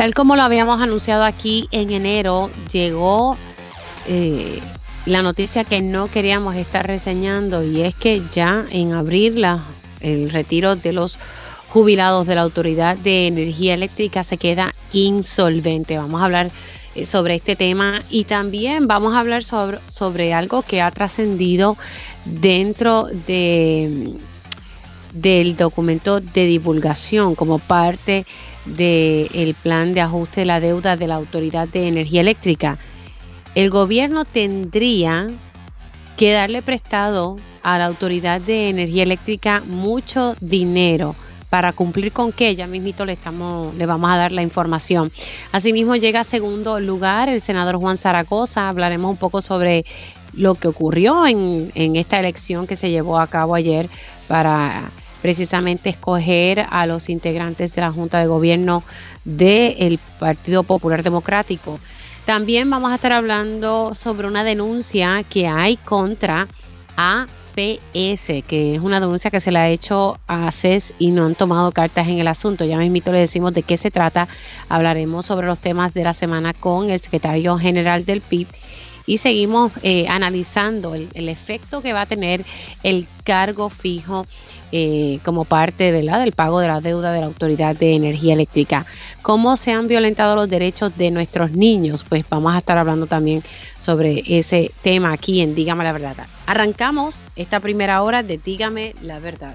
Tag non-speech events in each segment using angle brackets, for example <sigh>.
Tal como lo habíamos anunciado aquí en enero, llegó eh, la noticia que no queríamos estar reseñando y es que ya en abril el retiro de los jubilados de la Autoridad de Energía Eléctrica se queda insolvente. Vamos a hablar eh, sobre este tema y también vamos a hablar sobre, sobre algo que ha trascendido dentro de del documento de divulgación como parte del plan de ajuste de la deuda de la Autoridad de Energía Eléctrica. El gobierno tendría que darle prestado a la Autoridad de Energía Eléctrica mucho dinero para cumplir con que ya mismito le estamos le vamos a dar la información. Asimismo llega a segundo lugar el senador Juan Zaragoza, hablaremos un poco sobre lo que ocurrió en, en esta elección que se llevó a cabo ayer para precisamente escoger a los integrantes de la Junta de Gobierno del Partido Popular Democrático. También vamos a estar hablando sobre una denuncia que hay contra APS, que es una denuncia que se le ha hecho a CES y no han tomado cartas en el asunto. Ya mismito le decimos de qué se trata. Hablaremos sobre los temas de la semana con el secretario general del PIB y seguimos eh, analizando el, el, efecto que va a tener el cargo fijo eh, como parte del pago de la deuda de la Autoridad de Energía Eléctrica. ¿Cómo se han violentado los derechos de nuestros niños? Pues vamos a estar hablando también sobre ese tema aquí en Dígame la Verdad. Arrancamos esta primera hora de Dígame la Verdad.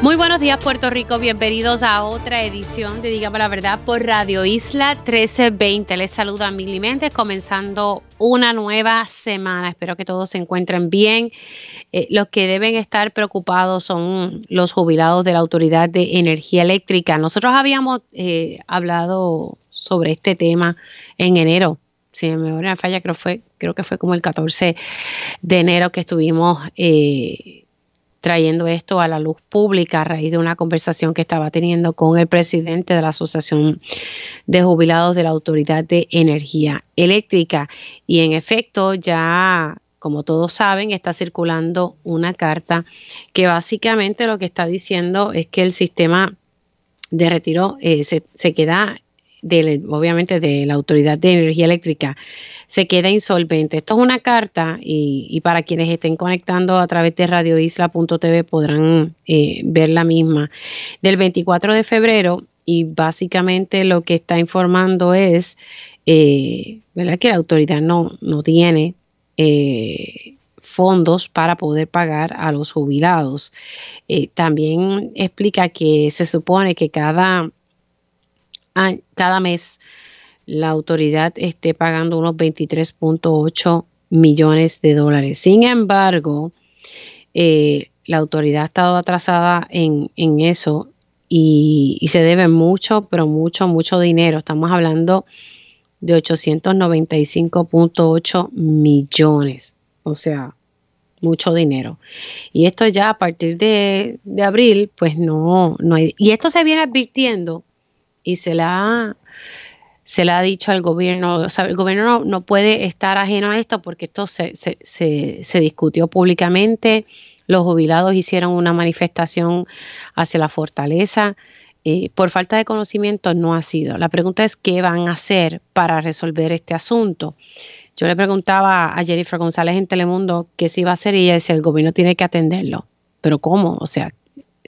Muy buenos días Puerto Rico, bienvenidos a otra edición de Dígame la Verdad por Radio Isla 1320. Les saluda Mili Méndez comenzando una nueva semana. Espero que todos se encuentren bien. Eh, los que deben estar preocupados son los jubilados de la Autoridad de Energía Eléctrica. Nosotros habíamos eh, hablado sobre este tema en enero. Si me voy a falla, creo, fue, creo que fue como el 14 de enero que estuvimos... Eh, trayendo esto a la luz pública a raíz de una conversación que estaba teniendo con el presidente de la Asociación de Jubilados de la Autoridad de Energía Eléctrica. Y en efecto, ya, como todos saben, está circulando una carta que básicamente lo que está diciendo es que el sistema de retiro eh, se, se, queda, obviamente, de la Autoridad de Energía Eléctrica se queda insolvente. Esto es una carta y, para quienes estén conectando a través de radioisla.tv podrán eh, ver la misma del 24 de febrero y básicamente lo que está informando es eh, ¿verdad? que la autoridad no, no tiene eh, fondos para poder pagar a los jubilados. también explica que se supone que cada, cada mes la autoridad esté pagando unos 23.8 millones de dólares. Sin embargo, eh, la autoridad ha estado atrasada en, eso y, se debe mucho, pero mucho, mucho dinero. Estamos hablando de 895.8 millones. O sea, mucho dinero. Y esto ya a partir de, de, abril, pues no, no hay. Y esto se viene advirtiendo y se la se le ha dicho al gobierno, o sea, el gobierno no, puede estar ajeno a esto porque esto se, se, se, discutió públicamente, los jubilados hicieron una manifestación hacia la fortaleza. Eh, por falta de conocimiento no ha sido. La pregunta es qué van a hacer para resolver este asunto. Yo le preguntaba a Jennifer González en Telemundo qué se iba a hacer y ella decía, el gobierno tiene que atenderlo. Pero ¿cómo? O sea,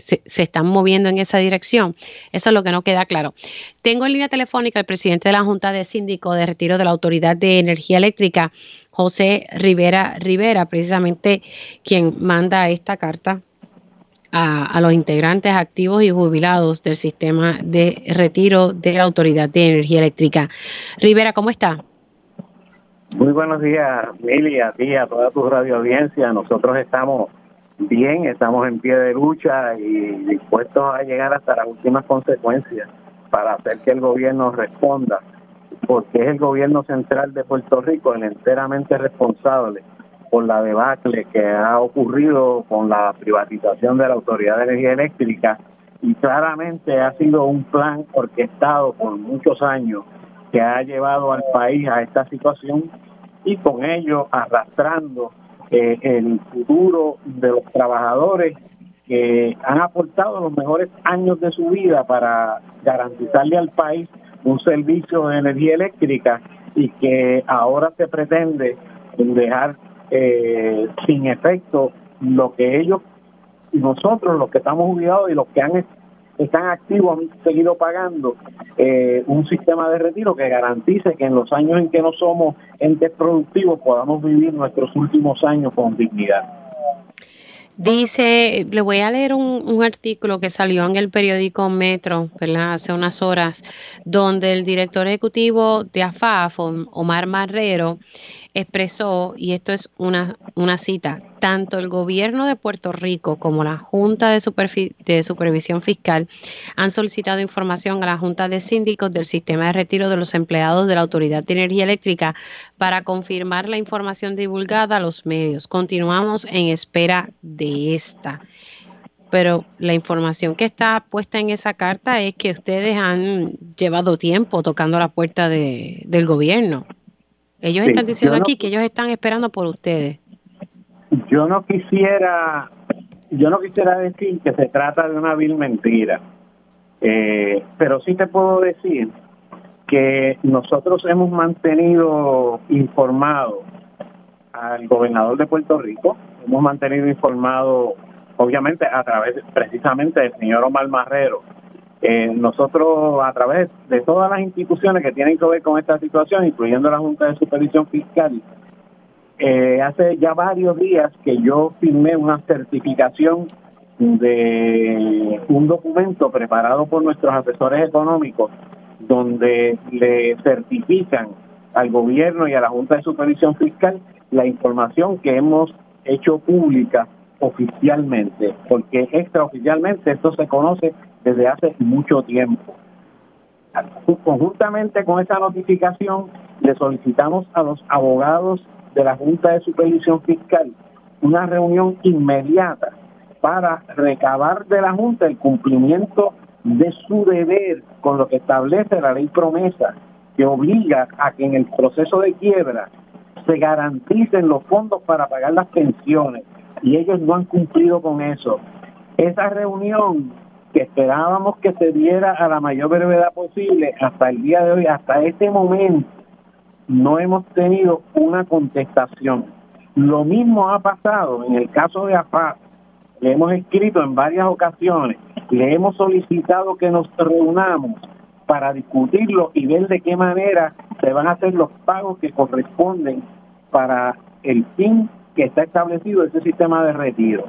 se, están moviendo en esa dirección. Eso es lo que no queda claro. Tengo en línea telefónica al presidente de la Junta de Síndico de Retiro de la Autoridad de Energía Eléctrica, José Rivera Rivera, precisamente quien manda esta carta a, los integrantes activos y jubilados del sistema de retiro de la Autoridad de Energía Eléctrica. Rivera, ¿cómo está? Muy buenos días, Mili, a ti, a toda tu radio audiencia. Nosotros estamos bien, estamos en pie de lucha y dispuestos a llegar hasta las últimas consecuencias para hacer que el gobierno responda porque es el gobierno central de Puerto Rico el enteramente responsable por la debacle que ha ocurrido con la privatización de la Autoridad de Energía Eléctrica y claramente ha sido un plan orquestado por muchos años que ha llevado al país a esta situación y con ello arrastrando eh, el futuro de los trabajadores que han aportado los mejores años de su vida para garantizarle al país un servicio de energía eléctrica y que ahora se pretende dejar eh, sin efecto lo que ellos nosotros, los que estamos jubilados y los que han están activos han seguido pagando eh, un sistema de retiro que garantice que en los años en que no somos entes productivos podamos vivir nuestros últimos años con dignidad. Dice, le voy a leer un, un, artículo que salió en el periódico Metro, ¿verdad? Hace unas horas, donde el director ejecutivo de AFAF, Omar Marrero, expresó, y esto es una, una cita, tanto el gobierno de Puerto Rico como la Junta de, de Supervisión Fiscal han solicitado información a la Junta de Síndicos del sistema de retiro de los empleados de la Autoridad de Energía Eléctrica para confirmar la información divulgada a los medios. Continuamos en espera de esta pero la información que está puesta en esa carta es que ustedes han llevado tiempo tocando la puerta de, del gobierno. Ellos están diciendo aquí que ellos están esperando por ustedes. Yo no quisiera, yo no quisiera decir que se trata de una vil mentira, eh, pero sí te puedo decir que nosotros hemos mantenido informado al gobernador de Puerto Rico, hemos mantenido informado, obviamente, a través precisamente del señor Omar Marrero, eh, nosotros, a través de todas las instituciones que tienen que ver con esta situación, incluyendo la Junta de Supervisión Fiscal, eh, hace ya varios días que yo firmé una certificación de un documento preparado por nuestros asesores económicos donde le certifican al gobierno y a la Junta de Supervisión Fiscal la información que hemos hecho pública oficialmente, porque extraoficialmente esto se conoce desde hace mucho tiempo. Conjuntamente con esa notificación, le solicitamos a los abogados de la Junta de Supervisión Fiscal una reunión inmediata para recabar de la Junta el cumplimiento de su deber con lo que establece la ley promesa, que obliga a que en el proceso de quiebra se garanticen los fondos para pagar las pensiones y ellos no han cumplido con eso. Esa reunión que esperábamos que se diera a la mayor brevedad posible hasta el día de hoy, hasta este momento, no hemos tenido una contestación. Lo mismo ha pasado en el caso de AFAS. Le hemos escrito en varias ocasiones, le hemos solicitado que nos reunamos para discutirlo y ver de qué manera se van a hacer los pagos que corresponden para el fin que está establecido ese sistema de retiro.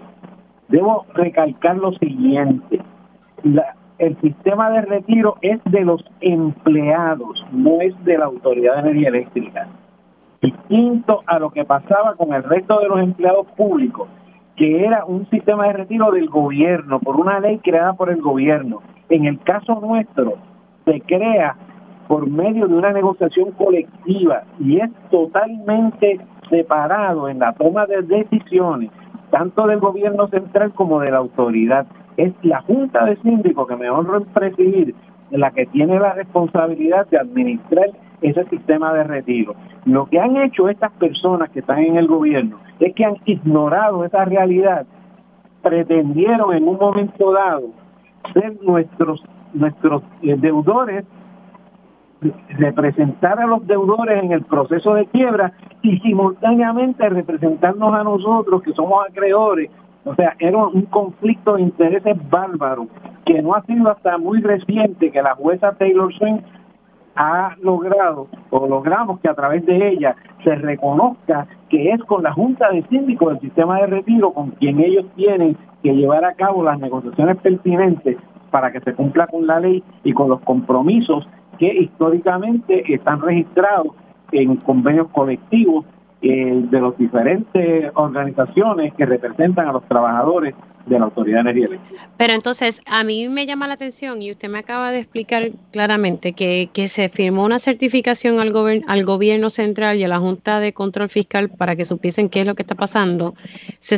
Debo recalcar lo siguiente, el sistema de retiro es de los empleados, no es de la Autoridad de Energía Eléctrica. Distinto a lo que pasaba con el resto de los empleados públicos, que era un sistema de retiro del gobierno, por una ley creada por el gobierno. En el caso nuestro, se crea por medio de una negociación colectiva y es totalmente separado en la toma de decisiones, tanto del gobierno central como de la autoridad es la Junta de Síndicos que me honro en presidir la que tiene la responsabilidad de administrar ese sistema de retiro. Lo que han hecho estas personas que están en el gobierno es que han ignorado esa realidad, pretendieron en un momento dado ser nuestros nuestros deudores representar a los deudores en el proceso de quiebra y simultáneamente representarnos a nosotros que somos acreedores o sea, era un conflicto de intereses bárbaro que no ha sido hasta muy reciente que la jueza Taylor Swift ha logrado o logramos que a través de ella se reconozca que es con la Junta de Síndicos del sistema de retiro con quien ellos tienen que llevar a cabo las negociaciones pertinentes para que se cumpla con la ley y con los compromisos que históricamente están registrados en convenios colectivos eh, de las diferentes organizaciones que representan a los trabajadores de la Autoridad de Energía. Pero entonces, a mí me llama la atención y usted me acaba de explicar claramente que, que se firmó una certificación al, al gobierno central y a la Junta de Control Fiscal para que supiesen qué es lo que está pasando. Se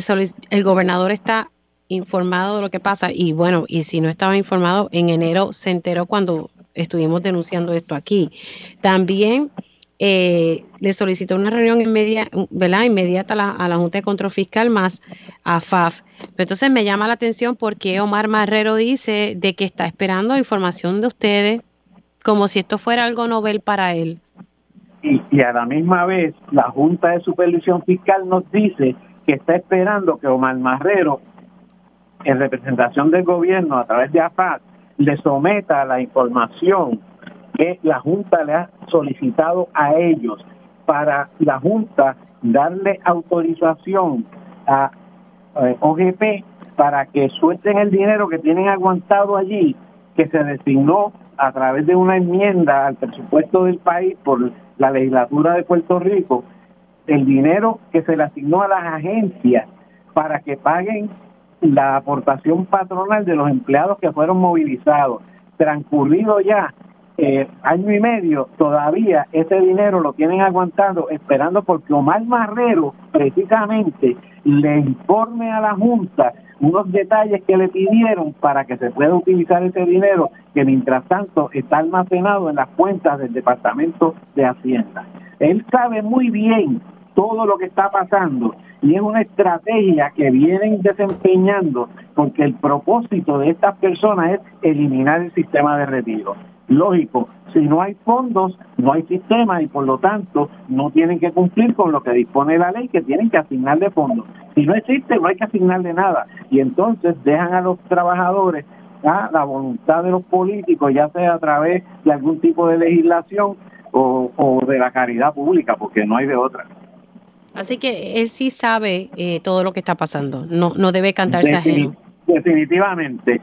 el gobernador está informado de lo que pasa y bueno, y si no estaba informado, en enero se enteró cuando estuvimos denunciando esto aquí. También eh, le solicitó una reunión inmediata a la, Junta de Control Fiscal más a FAF. entonces me llama la atención porque Omar Marrero dice de que está esperando información de ustedes como si esto fuera algo novel para él. Y, y a la misma vez la Junta de Supervisión Fiscal nos dice que está esperando que Omar Marrero, en representación del gobierno a través de AFAF, le someta la información que la Junta le ha solicitado a ellos para la Junta darle autorización a eh, OGP para que suelten el dinero que tienen aguantado allí, que se designó a través de una enmienda al presupuesto del país por la legislatura de Puerto Rico, el dinero que se le asignó a las agencias para que paguen la aportación patronal de los empleados que fueron movilizados. Transcurrido ya eh, año y medio, todavía ese dinero lo tienen aguantado esperando porque Omar Marrero precisamente le informe a la Junta unos detalles que le pidieron para que se pueda utilizar ese dinero que mientras tanto está almacenado en las cuentas del Departamento de Hacienda. Él sabe muy bien todo lo que está pasando y es una estrategia que vienen desempeñando porque el propósito de estas personas es eliminar el sistema de retiro lógico, si no hay fondos, no hay sistema y por lo tanto no tienen que cumplir con lo que dispone la ley, que tienen que asignarle fondos. Si no existe, no hay que asignarle nada. Y entonces dejan a los trabajadores a la voluntad de los políticos, ya sea a través de algún tipo de legislación o, o de la caridad pública, porque no hay de otra. Así que él sí sabe eh, todo lo que está pasando, no, no debe cantarse ajeno. Definitivamente,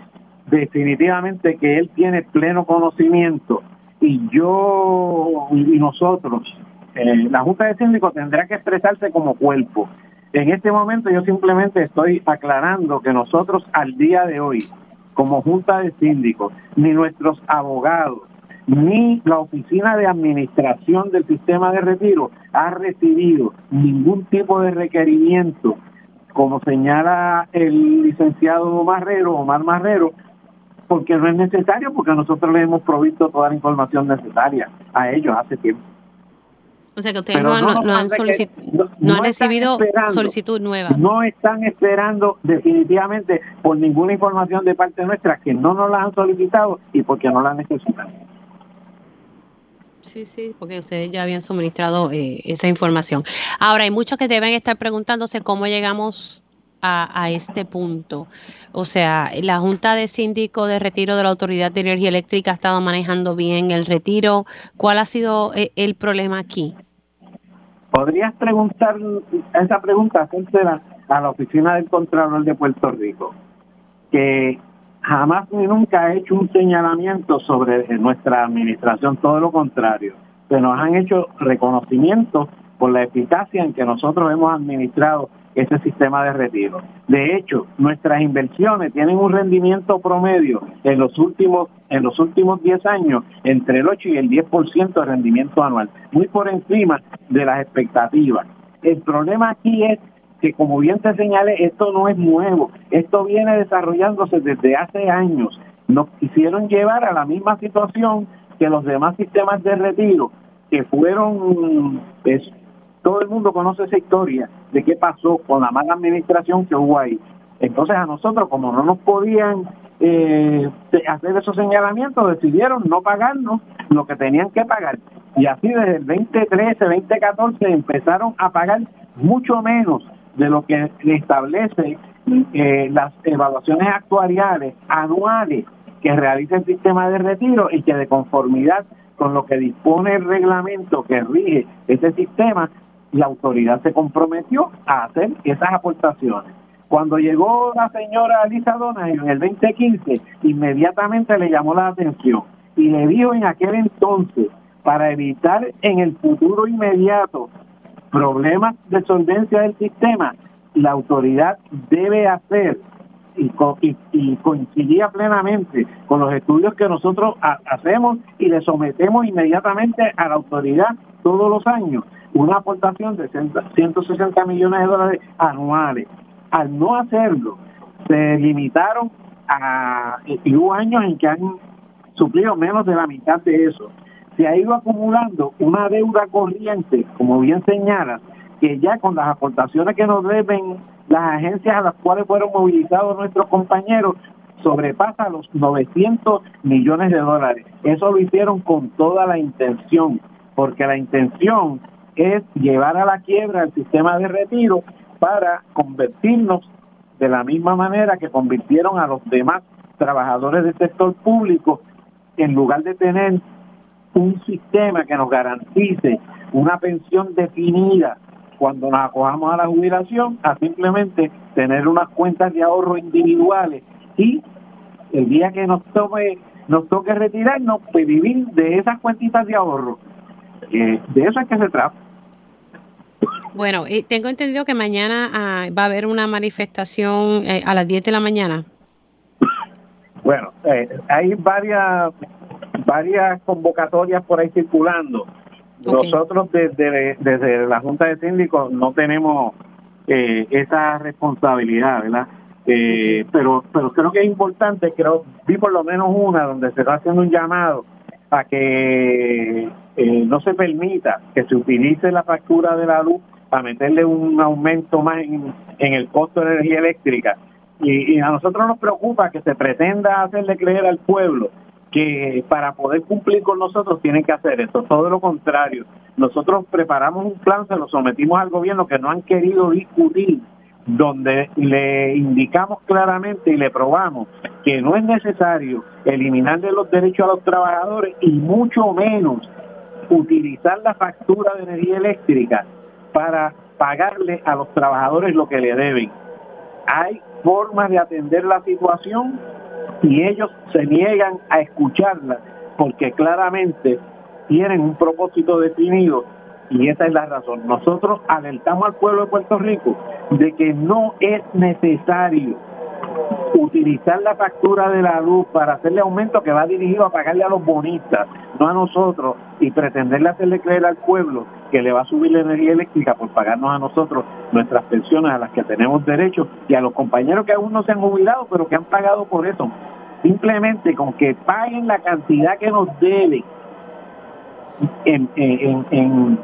definitivamente que él tiene pleno conocimiento y yo y nosotros, eh, la Junta de Síndicos tendrá que expresarse como cuerpo. En este momento yo simplemente estoy aclarando que nosotros al día de hoy, como Junta de Síndicos, ni nuestros abogados, ni la Oficina de Administración del Sistema de Retiro ha recibido ningún tipo de requerimiento, como señala el licenciado Marrero, Omar Marrero, porque no es necesario, porque nosotros le hemos provisto toda la información necesaria a ellos hace tiempo. O sea que ustedes no, han, han, recibido solicitud nueva. No están esperando definitivamente por ninguna información de parte nuestra que no nos la han solicitado y porque no la necesitan. Sí, sí, porque ustedes ya habían suministrado eh, esa información. Ahora, hay muchos que deben estar preguntándose cómo llegamos a, este punto. O sea, la Junta de Síndico de Retiro de la Autoridad de Energía Eléctrica ha estado manejando bien el retiro. ¿Cuál ha sido eh, el, problema aquí? ¿Podrías preguntar esa pregunta a la Oficina del Contralor de Puerto Rico? Que jamás ni nunca ha hecho un señalamiento sobre nuestra administración, todo lo contrario. Se nos han hecho reconocimientos por la eficacia en que nosotros hemos administrado ese sistema de retiro. De hecho, nuestras inversiones tienen un rendimiento promedio en los últimos en los últimos 10 años entre el 8 y el 10% de rendimiento anual, muy por encima de las expectativas. El problema aquí es que, como bien te señalé, esto no es nuevo, esto viene desarrollándose desde hace años. Nos quisieron llevar a la misma situación que los demás sistemas de retiro, que fueron pues, todo el mundo conoce esa historia de qué pasó con la mala administración que hubo ahí. Entonces a nosotros, como no nos podían eh, hacer esos señalamientos, decidieron no pagarnos lo que tenían que pagar. Y así desde el 2013, 2014 empezaron a pagar mucho menos de lo que establece eh, las evaluaciones actuariales anuales que realiza el sistema de retiro y que de conformidad con lo que dispone el reglamento que rige ese sistema, la autoridad se comprometió a hacer esas aportaciones. Cuando llegó la señora Lisa Donahue en el 2015, inmediatamente le llamó la atención y le dijo en aquel entonces, para evitar en el futuro inmediato problemas de solvencia del sistema, la autoridad debe hacer y, y, coincidía plenamente con los estudios que nosotros hacemos y le sometemos inmediatamente a la autoridad todos los años una aportación de 160 millones de dólares anuales. Al no hacerlo, se limitaron a, y hubo años en que han suplido menos de la mitad de eso. Se ha ido acumulando una deuda corriente, como bien señala, que ya con las aportaciones que nos deben las agencias a las cuales fueron movilizados nuestros compañeros, sobrepasa los 900 millones de dólares. Eso lo hicieron con toda la intención, porque la intención es llevar a la quiebra el sistema de retiro para convertirnos de la misma manera que convirtieron a los demás trabajadores del sector público, en lugar de tener un sistema que nos garantice una pensión definida cuando nos acojamos a la jubilación, a simplemente tener unas cuentas de ahorro individuales y el día que nos tome nos toque retirarnos, pues vivir de esas cuentitas de ahorro. Eh, de eso es que se trata. Bueno, y tengo entendido que mañana ah, va a haber una manifestación eh, a las 10 de la mañana. Bueno, eh, hay varias varias convocatorias por ahí circulando. Nosotros desde, desde la Junta de Síndicos no tenemos eh, esa responsabilidad, ¿verdad? pero pero creo que es importante, creo, vi por lo menos una donde se está haciendo un llamado a que no se permita que se utilice la factura de la luz para meterle un aumento más en, el costo de energía eléctrica. Y, a nosotros nos preocupa que se pretenda hacerle creer al pueblo que para poder cumplir con nosotros tienen que hacer esto, todo lo contrario. Nosotros preparamos un plan, se lo sometimos al gobierno que no han querido discutir, donde le indicamos claramente y le probamos que no es necesario eliminarle los derechos a los trabajadores y mucho menos utilizar la factura de energía eléctrica para pagarle a los trabajadores lo que le deben. Hay formas de atender la situación y ellos se niegan a escucharla porque claramente tienen un propósito definido y esa es la razón. Nosotros alertamos al pueblo de Puerto Rico de que no es necesario utilizar la factura de la luz para hacerle aumento que va dirigido a pagarle a los bonistas, no a nosotros, y pretenderle hacerle creer al pueblo que le va a subir la energía eléctrica por pagarnos a nosotros nuestras pensiones a las que tenemos derecho y a los compañeros que aún no se han jubilado pero que han pagado por eso. Simplemente con que paguen la cantidad que nos deben en, en, en,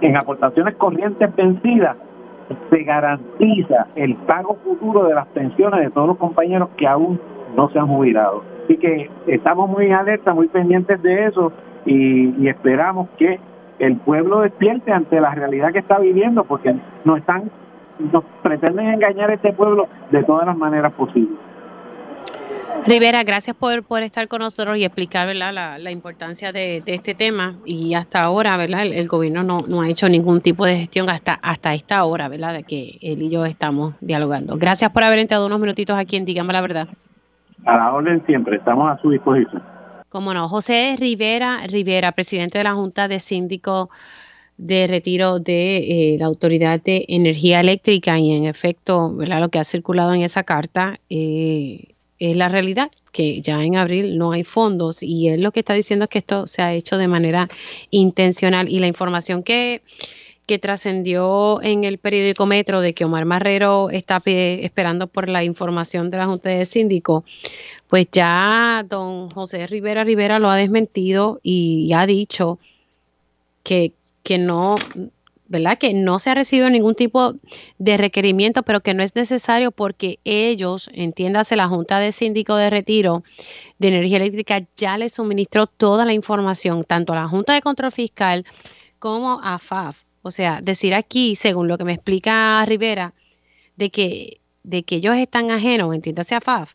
en aportaciones corrientes vencidas, se garantiza el pago futuro de las pensiones de todos los compañeros que aún no se han jubilado. Así que estamos muy alerta, muy pendientes de eso y, esperamos que el pueblo despierte ante la realidad que está viviendo porque nos están nos pretenden engañar a este pueblo de todas las maneras posibles. Rivera, gracias por, por estar con nosotros y explicar ¿verdad? La, la importancia de, este tema. Y hasta ahora, ¿verdad? El, gobierno no, no, ha hecho ningún tipo de gestión hasta, hasta esta hora, ¿verdad? De que él y yo estamos dialogando. Gracias por haber entrado unos minutitos aquí en Dígame la Verdad. A la orden siempre, estamos a su disposición. Cómo no. José Rivera, Rivera, presidente de la Junta de Síndico de Retiro de eh, la Autoridad de Energía Eléctrica y en efecto, ¿verdad? Lo que ha circulado en esa carta. Eh, es la realidad, que ya en abril no hay fondos y él lo que está diciendo es que esto se ha hecho de manera intencional. Y la información que, que trascendió en el periódico Metro de que Omar Marrero está esperando por la información de la Junta de Síndico, pues ya don José Rivera Rivera lo ha desmentido y ha dicho que, que no, ¿verdad? Que no se ha recibido ningún tipo de requerimiento, pero que no es necesario porque ellos, entiéndase, la Junta de Síndico de Retiro de Energía Eléctrica ya les suministró toda la información, tanto a la Junta de Control Fiscal como a FAF. O sea, decir aquí, según lo que me explica Rivera, de que, de que ellos están ajenos, entiéndase a FAF.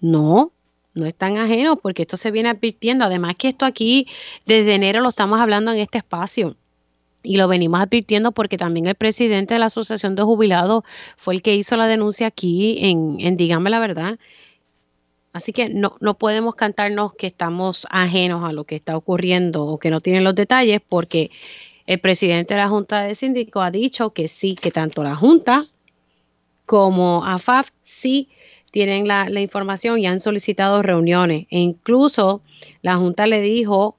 No, no están ajenos porque esto se viene advirtiendo. Además que esto aquí desde enero lo estamos hablando en este espacio y lo venimos advirtiendo porque también el presidente de la Asociación de Jubilados fue el que hizo la denuncia aquí en, en Dígame la Verdad. Así que no, no podemos cantarnos que estamos ajenos a lo que está ocurriendo o que no tienen los detalles porque El presidente de la Junta de Síndicos ha dicho que sí, que tanto la Junta como AFAF sí tienen la, la, información y han solicitado reuniones. E incluso la Junta le dijo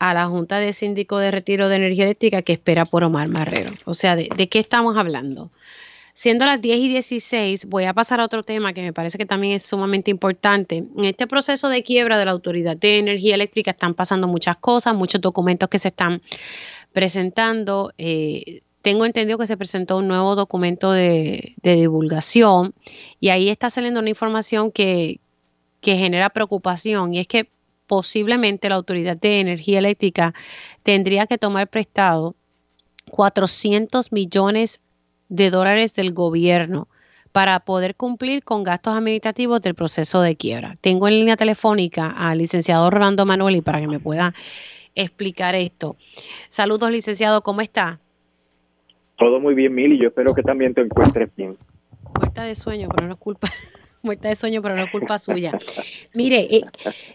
a la Junta de Síndico de Retiro de Energía Eléctrica que espera por Omar Marrero. O sea, ¿de, qué estamos hablando? Siendo las 10 y 16, voy a pasar a otro tema que me parece que también es sumamente importante. En este proceso de quiebra de la Autoridad de Energía Eléctrica están pasando muchas cosas, muchos documentos que se están presentando. Eh, tengo entendido que se presentó un nuevo documento de, divulgación y ahí está saliendo una información que genera preocupación y es que posiblemente la Autoridad de Energía Eléctrica tendría que tomar prestado 400 millones de dólares del gobierno para poder cumplir con gastos administrativos del proceso de quiebra. Tengo en línea telefónica al licenciado Rolando Manueli para que me pueda explicar esto. Saludos, licenciado, ¿cómo está? Todo muy bien, Mili. Yo espero que también te encuentres bien. Muerta de sueño, pero no es culpa muerta de sueño, pero no es culpa suya. Mire, eh,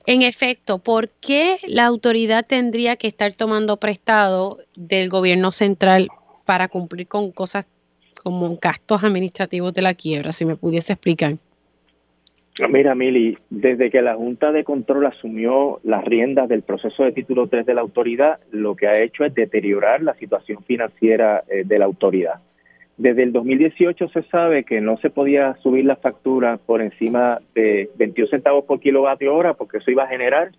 en efecto, ¿por qué la autoridad tendría que estar tomando prestado del gobierno central para cumplir con cosas como gastos administrativos de la quiebra? Si me pudiese explicar. Mira, Mili, desde que la Junta de Control asumió las riendas del proceso de título 3 de la autoridad, lo que ha hecho es deteriorar la situación financiera eh, de la autoridad. Desde el 2018 se sabe que no se podía subir la factura por encima de 21 centavos por kilovatio hora porque eso iba a generar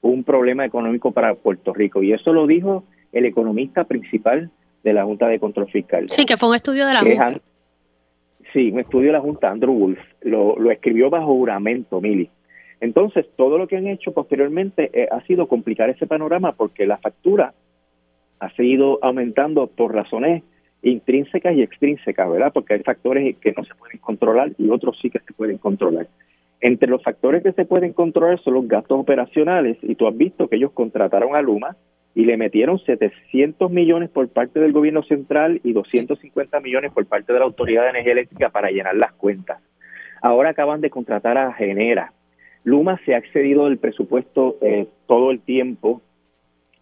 un problema económico para Puerto Rico. Y eso lo dijo el economista principal de la Junta de Control Fiscal. Sí, que fue un estudio de la Junta. Sí, un estudio de la Junta, Andrew Wolf. Lo, lo escribió bajo juramento, Mili. Entonces, todo lo que han hecho posteriormente eh, ha sido complicar ese panorama porque la factura ha seguido aumentando por razones intrínsecas y extrínsecas, ¿verdad? Porque hay factores que no se pueden controlar y otros sí que se pueden controlar. Entre los factores que se pueden controlar son los gastos operacionales y tú has visto que ellos contrataron a Luma y le metieron 700 millones por parte del gobierno central y 250 millones por parte de la Autoridad de Energía Eléctrica para llenar las cuentas. Ahora acaban de contratar a Genera. Luma se ha excedido del presupuesto eh, todo el tiempo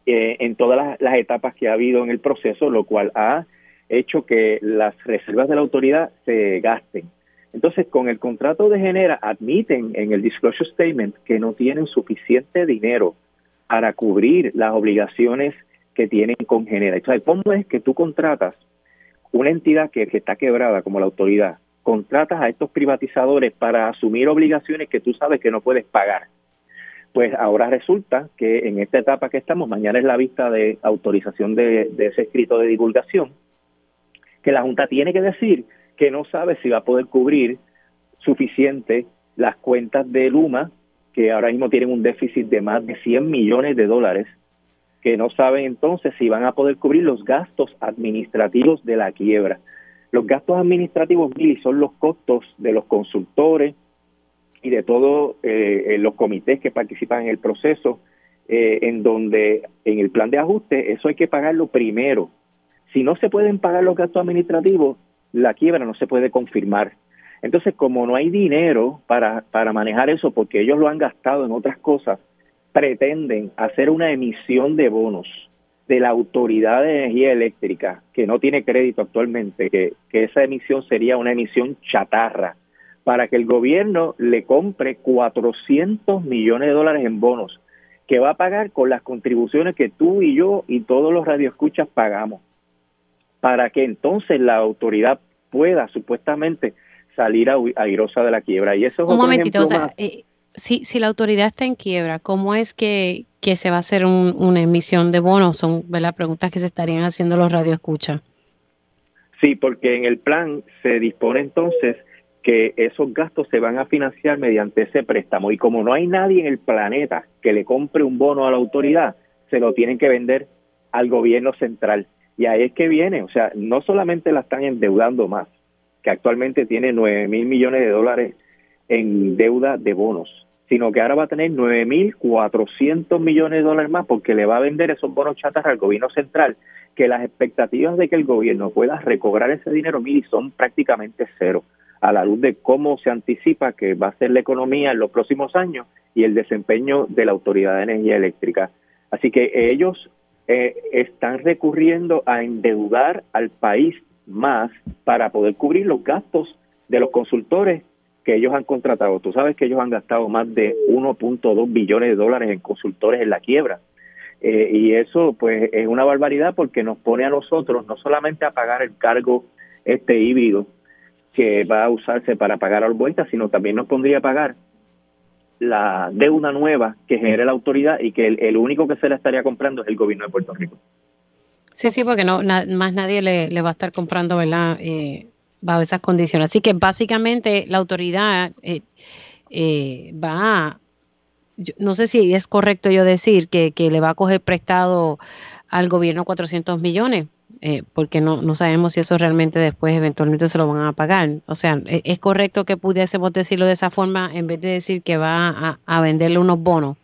eh, en todas las, las etapas que ha habido en el proceso, lo cual ha hecho que las reservas de la autoridad se gasten. Entonces, con el contrato de Genera, admiten en el disclosure statement que no tienen suficiente dinero para cubrir las obligaciones que tienen con Genera. Entonces, ¿cómo es que tú contratas una entidad que, está quebrada como la autoridad? Contratas a estos privatizadores para asumir obligaciones que tú sabes que no puedes pagar. Pues ahora resulta que en esta etapa que estamos, mañana es la vista de autorización de ese escrito de divulgación, que la Junta tiene que decir que no sabe si va a poder cubrir suficiente las cuentas de Luma, que ahora mismo tienen un déficit de más de 100 millones de dólares, que no saben entonces si van a poder cubrir los gastos administrativos de la quiebra. Los gastos administrativos, Billy, son los costos de los consultores y de todos eh, los comités que participan en el proceso, eh, en donde en el plan de ajuste eso hay que pagarlo primero si no se pueden pagar los gastos administrativos, la quiebra no se puede confirmar. Entonces, como no hay dinero para, para manejar eso, porque ellos lo han gastado en otras cosas, pretenden hacer una emisión de bonos de la Autoridad de Energía Eléctrica, que no tiene crédito actualmente, que, que esa emisión sería una emisión chatarra, para que el gobierno le compre 400 millones de dólares en bonos, que va a pagar con las contribuciones que tú y yo y todos los radioescuchas pagamos para que entonces la autoridad pueda supuestamente salir airosa de la quiebra. Y eso es Un momentito, o sea, eh, si, si la autoridad está en quiebra, ¿cómo es que, que se va a hacer una emisión de bonos? Son las preguntas que se estarían haciendo los radioescuchas. Sí, porque en el plan se dispone entonces que esos gastos se van a financiar mediante ese préstamo y como no hay nadie en el planeta que le compre un bono a la autoridad, se lo tienen que vender al gobierno central. Y ahí es que viene, o sea, no solamente la están endeudando más, que actualmente tiene 9 mil millones de dólares en deuda de bonos, sino que ahora va a tener 9 mil 400 millones de dólares más porque le va a vender esos bonos chatas al gobierno central, que las expectativas de que el gobierno pueda recobrar ese dinero, mil son prácticamente cero, a la luz de cómo se anticipa que va a ser la economía en los próximos años y el desempeño de la Autoridad de Energía Eléctrica. Así que ellos eh, están recurriendo a endeudar al país más para poder cubrir los gastos de los consultores que ellos han contratado. Tú sabes que ellos han gastado más de 1.2 billones de dólares en consultores en la quiebra. Eh, y eso pues es una barbaridad porque nos pone a nosotros no solamente a pagar el cargo este híbrido que va a usarse para pagar a los vueltas, sino también nos pondría a pagar la deuda nueva que genere la autoridad y que el, único que se la estaría comprando es el gobierno de Puerto Rico. Sí, sí, porque no más nadie le, va a estar comprando, ¿verdad? Eh, bajo esas condiciones. Así que básicamente la autoridad eh, eh, va a, no sé si es correcto yo decir que, que, le va a coger prestado al gobierno 400 millones eh, porque no, no sabemos si eso realmente después eventualmente se lo van a pagar. O sea, ¿e-, ¿es correcto que pudiésemos decirlo de esa forma en vez de decir que va a, venderle unos bonos?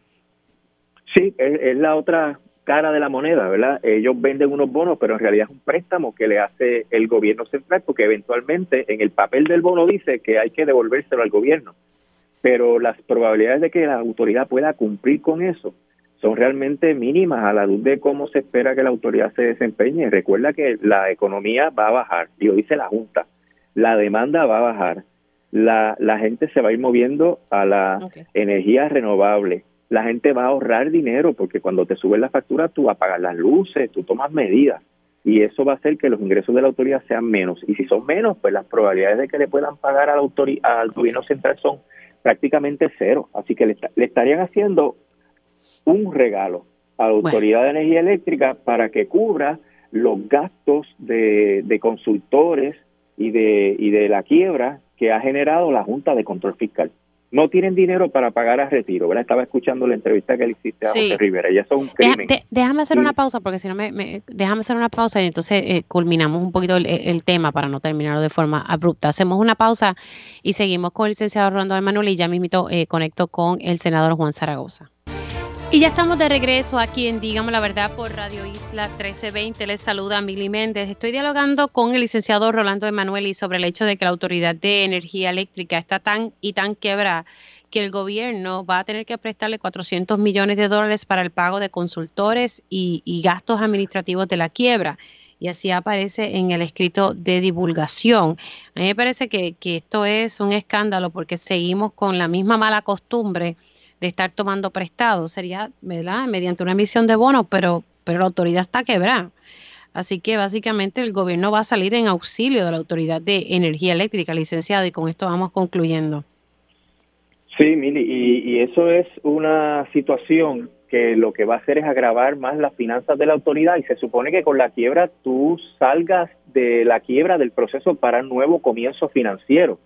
Sí, es, la otra cara de la moneda, ¿verdad? Ellos venden unos bonos, pero en realidad es un préstamo que le hace el gobierno central, porque eventualmente en el papel del bono dice que hay que devolvérselo al gobierno. Pero las probabilidades de que la autoridad pueda cumplir con eso son realmente mínimas a la luz de cómo se espera que la autoridad se desempeñe. Recuerda que la economía va a bajar, y lo dice la Junta, la demanda va a bajar, la, la gente se va a ir moviendo a la energía renovable, la gente va a ahorrar dinero porque cuando te suben la factura tú apagas las luces, tú tomas medidas y eso va a hacer que los ingresos de la autoridad sean menos. Y si son menos pues las probabilidades de que le puedan pagar a la al gobierno central son prácticamente cero. Así que le, le estarían haciendo un regalo a la Autoridad de Energía Eléctrica para que cubra los gastos de, consultores y de, y de la quiebra que ha generado la Junta de Control Fiscal. No tienen dinero para pagar a retiro, ¿verdad? Estaba escuchando la entrevista que le hiciste a José Rivera y eso es un crimen. déjame hacer una pausa porque si no me, déjame hacer una pausa y entonces eh, culminamos un poquito el, tema para no terminarlo de forma abrupta. Hacemos una pausa y seguimos con el licenciado Rolando Manuel y ya mismo eh, conecto con el senador Juan Zaragoza. Y ya estamos de regreso aquí en Digamos la Verdad por Radio Isla 1320. Les saluda Mili Méndez. Estoy dialogando con el licenciado Rolando Emanueli sobre el hecho de que la Autoridad de Energía Eléctrica está tan y tan quebrada que el gobierno va a tener que prestarle 400 millones de dólares para el pago de consultores y, gastos administrativos de la quiebra. Y así aparece en el escrito de divulgación. A mí me parece que, que esto es un escándalo porque seguimos con la misma mala costumbre de estar tomando prestado. Sería, ¿verdad? Mediante una emisión de bonos, pero, pero la autoridad está quebrada. Así que básicamente el gobierno va a salir en auxilio de la Autoridad de Energía Eléctrica, licenciado, y con esto vamos concluyendo. Sí, Mili, y, eso es una situación que lo que va a hacer es agravar más las finanzas de la autoridad y se supone que con la quiebra tú salgas de la quiebra del proceso para un nuevo comienzo financiero.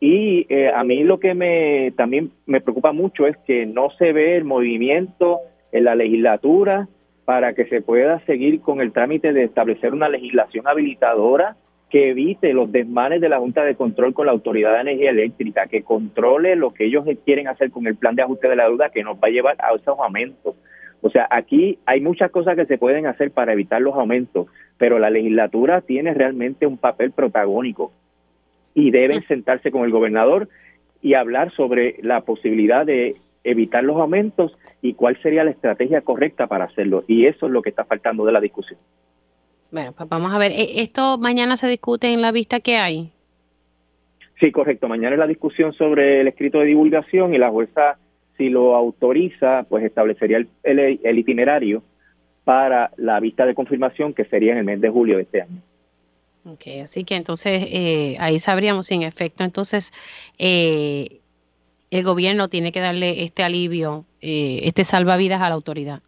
Y eh, a mí lo que me también me preocupa mucho es que no se ve el movimiento en la legislatura para que se pueda seguir con el trámite de establecer una legislación habilitadora que evite los desmanes de la Junta de Control con la Autoridad de Energía Eléctrica, que controle lo que ellos quieren hacer con el plan de ajuste de la deuda que nos va a llevar a esos aumentos. O sea, aquí hay muchas cosas que se pueden hacer para evitar los aumentos, pero la legislatura tiene realmente un papel protagónico y deben sentarse con el gobernador y hablar sobre la posibilidad de evitar los aumentos y cuál sería la estrategia correcta para hacerlo. Y eso es lo que está faltando de la discusión. Bueno, pues vamos a ver, ¿e-, ¿esto mañana se discute en la vista que hay? Sí, correcto. Mañana es la discusión sobre el escrito de divulgación y la jueza, si lo autoriza, pues establecería el, el itinerario para la vista de confirmación que sería en el mes de julio de este año. Ok, así que entonces eh, ahí sabríamos si en efecto entonces eh, el gobierno tiene que darle este alivio, eh, este salvavidas a la autoridad.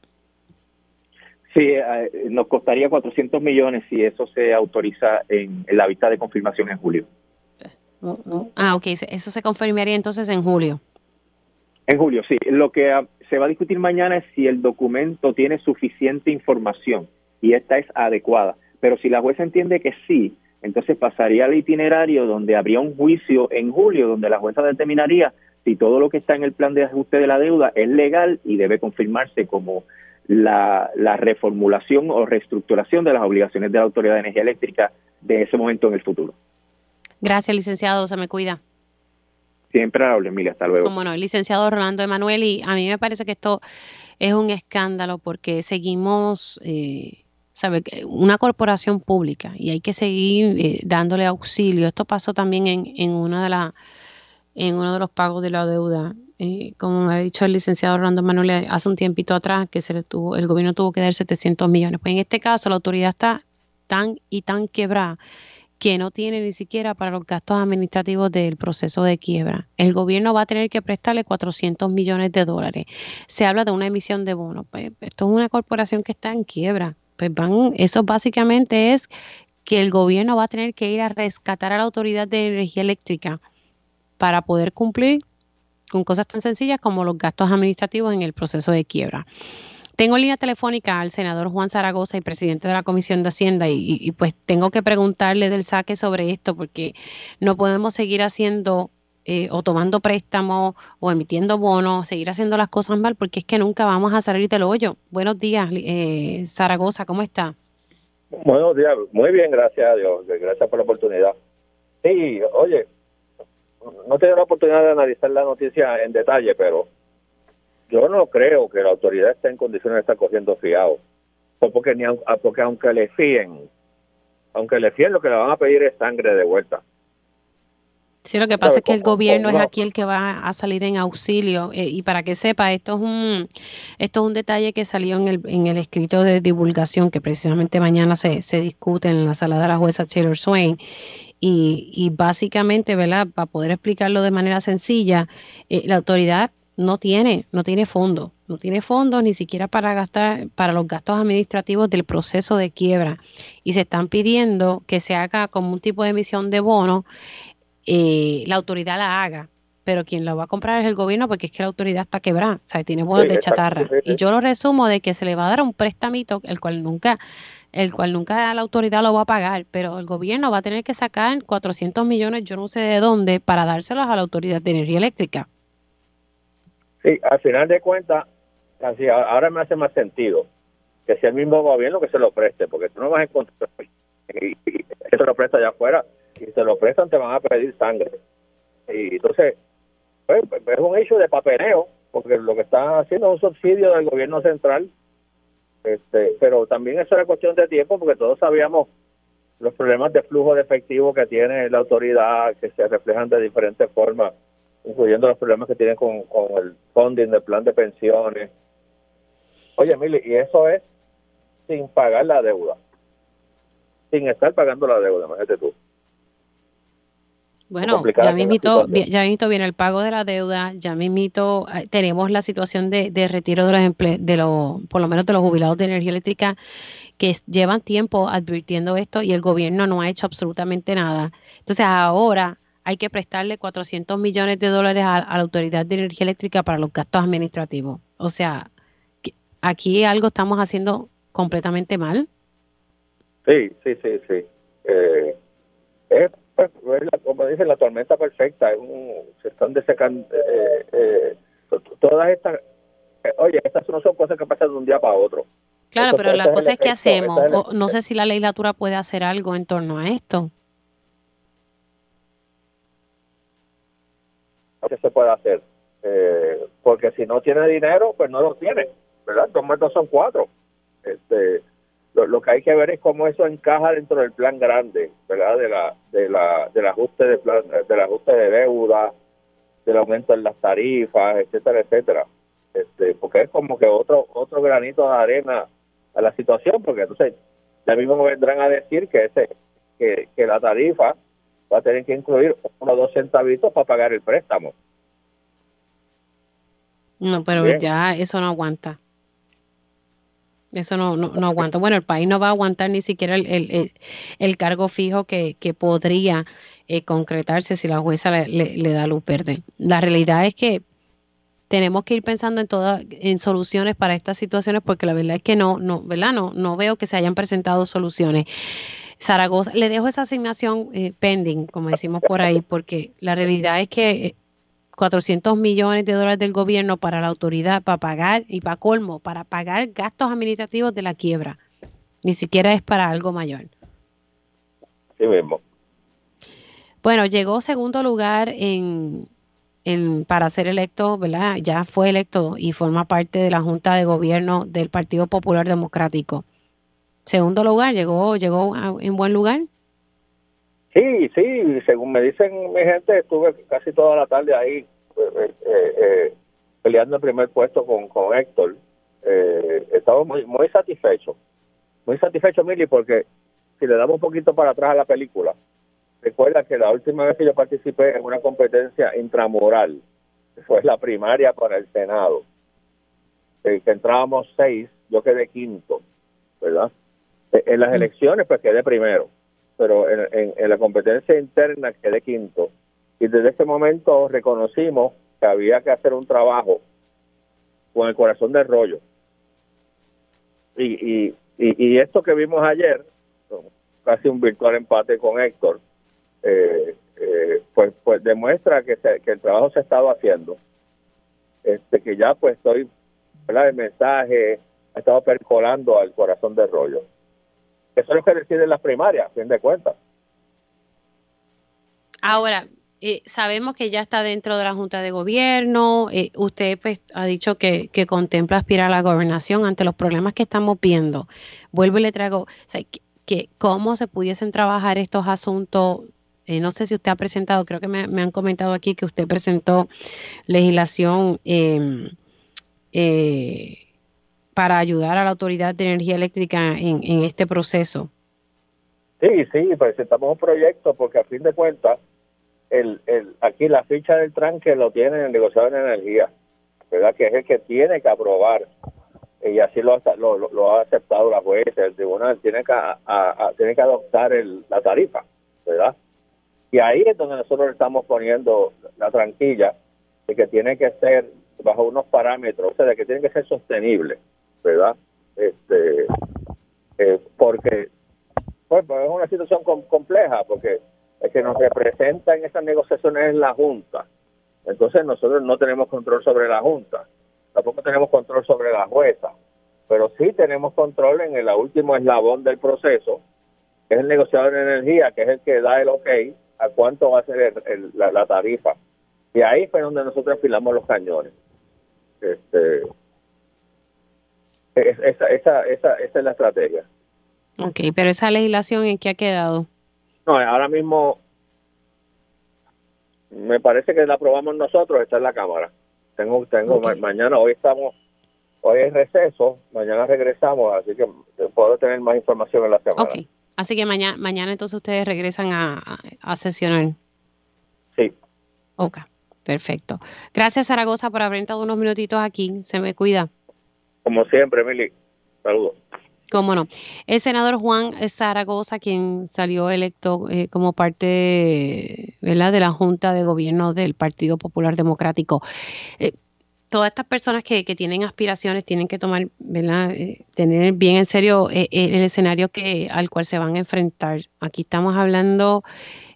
Sí, nos costaría 400 millones si eso se autoriza en, la vista de confirmación en julio. Ah, ok, eso se confirmaría entonces en julio. En julio, sí. Lo que ah, se va a discutir mañana es si el documento tiene suficiente información y esta es adecuada pero si la jueza entiende que sí, entonces pasaría al itinerario donde habría un juicio en julio, donde la jueza determinaría si todo lo que está en el plan de ajuste de la deuda es legal y debe confirmarse como la, reformulación o reestructuración de las obligaciones de la Autoridad de Energía Eléctrica de ese momento en el futuro. Gracias, licenciado. Se me cuida. Siempre hable, Emilia, hasta luego. Como no, el licenciado Rolando Emanuel, y a mí me parece que esto es un escándalo porque seguimos, eh, ¿sabe? Una corporación pública y hay que seguir eh, dándole auxilio. Esto pasó también en, en una de las en uno de los pagos de la deuda. Eh, como me ha dicho el licenciado Rolando Manuel hace un tiempito atrás, que se le tuvo, el gobierno tuvo que dar 700 millones. Pues en este caso la autoridad está tan y tan quebrada que no tiene ni siquiera para los gastos administrativos del proceso de quiebra. El gobierno va a tener que prestarle 400 millones de dólares. Se habla de una emisión de bonos. Pues esto es una corporación que está en quiebra. Pues van, eso básicamente es que el gobierno va a tener que ir a rescatar a la autoridad de energía eléctrica para poder cumplir con cosas tan sencillas como los gastos administrativos en el proceso de quiebra. Tengo línea telefónica al senador Juan Zaragoza y presidente de la Comisión de Hacienda y, pues tengo que preguntarle del saque sobre esto porque no podemos seguir haciendo eh, o tomando préstamos o emitiendo bonos, seguir haciendo las cosas mal porque es que nunca vamos a salir del hoyo. Buenos días, eh, Zaragoza, ¿cómo está? Buenos días, muy bien, gracias a Dios, gracias por la oportunidad. Sí, oye, no tengo la oportunidad de analizar la noticia en detalle, pero yo no creo que la autoridad esté en condiciones de estar cogiendo fiado. Porque, porque aunque le fíen, aunque le fíen, lo que le van a pedir es sangre de vuelta. Sí, lo que pasa es que el gobierno es aquí el que va a salir en auxilio. Eh, y para que sepa, esto es un esto es un detalle que salió en el, en el escrito de divulgación que precisamente mañana se, se discute en la sala de la jueza Taylor Swain. Y, y básicamente, ¿verdad? Para poder explicarlo de manera sencilla, eh, la autoridad no tiene, no tiene fondos, no tiene fondos ni siquiera para gastar para los gastos administrativos del proceso de quiebra y se están pidiendo que se haga como un tipo de emisión de bono, eh, la autoridad la haga, pero quien la va a comprar es el gobierno porque es que la autoridad está quebrada, o sea, tiene bonos de chatarra. Y yo lo resumo de que se le va a dar un préstamito, el cual nunca el cual nunca la autoridad lo va a pagar, pero el gobierno va a tener que sacar 400 millones, yo no sé de dónde, para dárselos a la autoridad de energía eléctrica. Sí, al final de cuentas, casi ahora me hace más sentido que sea el mismo gobierno que se lo preste, porque tú no vas a encontrar y, se lo presta allá afuera y se lo prestan te van a pedir sangre. Y entonces, pues, es un hecho de papeleo, porque lo que está haciendo es un subsidio del gobierno central este, pero también eso era cuestión de tiempo porque todos sabíamos los problemas de flujo de efectivo que tiene la autoridad, que se reflejan de diferentes formas, incluyendo los problemas que tienen con, el funding del plan de pensiones. Oye, Mili, y eso es sin pagar la deuda, sin estar pagando la deuda, imagínate tú. Bueno, ya mismito, ya viene el pago de la deuda, ya mismito eh, tenemos la situación de, retiro de los de los, por lo menos de los jubilados de energía eléctrica que llevan tiempo advirtiendo esto y el gobierno no ha hecho absolutamente nada. Entonces ahora hay que prestarle 400 millones de dólares a, la Autoridad de Energía Eléctrica para los gastos administrativos. O sea, aquí algo estamos haciendo completamente mal. Sí, sí, sí, sí. Eh, pues, como dicen, la tormenta perfecta, es un, se están desecando eh, eh, todas estas, eh, oye, estas no son cosas que pasan de un día para otro. Claro, pero la cosa es que hacemos, no sé si la legislatura puede hacer algo en torno a esto. ¿Qué se puede hacer? porque si no tiene dinero, pues no lo tiene, ¿verdad? Dos metros son cuatro. Este, lo, que hay que ver es cómo eso encaja dentro del plan grande, ¿verdad? De la, de la, del ajuste de plan, del ajuste de deuda, del aumento en las tarifas, etcétera, etcétera. Este, porque es como que otro, otro granito de arena a la situación, porque entonces ya mismo vendrán a decir que ese, que, que la tarifa va a tener que incluir uno o dos centavitos para pagar el préstamo. No, pero ya eso no aguanta. Eso no, no, aguanta. Bueno, el país no va a aguantar ni siquiera el, el, cargo fijo que, que podría eh, concretarse si la jueza le, da luz verde. La realidad es que tenemos que ir pensando en todas en soluciones para estas situaciones porque la verdad es que no no verdad no no veo que se hayan presentado soluciones Zaragoza le dejo esa asignación eh, pending como decimos por ahí porque la realidad es que eh, 400 millones de dólares del gobierno para la autoridad, para pagar y para colmo, para pagar gastos administrativos de la quiebra. Ni siquiera es para algo mayor. Sí mismo. Bueno, llegó segundo lugar en, para ser electo, ¿verdad? Ya fue electo y forma parte de la Junta de Gobierno del Partido Popular Democrático. Segundo lugar, llegó, llegó en buen lugar. Sí, sí, según me dicen mi gente, estuve casi toda la tarde ahí eh, eh, eh, peleando el primer puesto con, con Héctor. estaba muy, muy satisfecho, muy satisfecho, Mili, porque si le damos un poquito para atrás a la película, recuerda que la última vez que yo participé en una competencia intramoral, fue la primaria para el Senado, que entrábamos seis, yo quedé quinto, ¿verdad? En las elecciones, pues quedé primero, pero en, en la competencia interna quedé quinto. Y desde ese momento reconocimos que había que hacer un trabajo con el corazón del rollo. Y, y, y, esto que vimos ayer, casi un virtual empate con Héctor, eh, eh, pues, pues demuestra que, que el trabajo se ha estado haciendo. Este, que ya pues estoy, ¿verdad? El mensaje ha estado percolando al corazón del rollo. Eso es lo que decide las primarias, a fin de cuentas. Ahora, eh, sabemos que ya está dentro de la Junta de Gobierno. Eh, usted pues, ha dicho que, contempla aspirar a la gobernación ante los problemas que estamos viendo. Vuelvo y le traigo, que, cómo se pudiesen trabajar estos asuntos. Eh, no sé si usted ha presentado, creo que me, han comentado aquí que usted presentó legislación em, para ayudar a la Autoridad de Energía Eléctrica en, este proceso. Sí, sí, presentamos un proyecto porque a fin de cuentas el, el, aquí la ficha del tranque lo tiene el negociador de energía, ¿verdad? Que es el que tiene que aprobar y así lo, lo, lo ha aceptado la juez, el tribunal tiene que, a, tiene que adoptar el, la tarifa, ¿verdad? Y ahí es donde nosotros estamos poniendo la tranquilla de que tiene que ser bajo unos parámetros, o sea, de que tiene que ser sostenible, ¿verdad? Este, eh, porque pues, es una situación compleja, porque el que nos representa en estas negociaciones es la Junta. Entonces nosotros no tenemos control sobre la Junta, tampoco tenemos control sobre la jueza, pero sí tenemos control en el último eslabón del proceso, que es el negociador de energía, que es el que da el ok a cuánto va a ser la, tarifa. Y ahí fue donde nosotros afilamos los cañones. Este, esa, esa, esa, esa es la estrategia. Ok, pero esa legislación en qué ha quedado? No, ahora mismo me parece que la aprobamos nosotros, está en la Cámara. Tengo, tengo mañana, hoy estamos, hoy es receso, mañana regresamos, así que puedo tener más información en la semana. Ok, así que mañana, mañana entonces ustedes regresan a, a, sesionar. Sí. Ok, perfecto. Gracias Zaragoza por haber estado unos minutitos aquí, se me cuida. Como siempre, Emily, saludos. Cómo no. El senador Juan Zaragoza, quien salió electo eh, como parte de la Junta de Gobierno del Partido Popular Democrático. Eh, todas estas personas que, tienen aspiraciones tienen que tomar, ¿verdad? Eh, tener bien en serio el escenario que, al cual se van a enfrentar. Aquí estamos hablando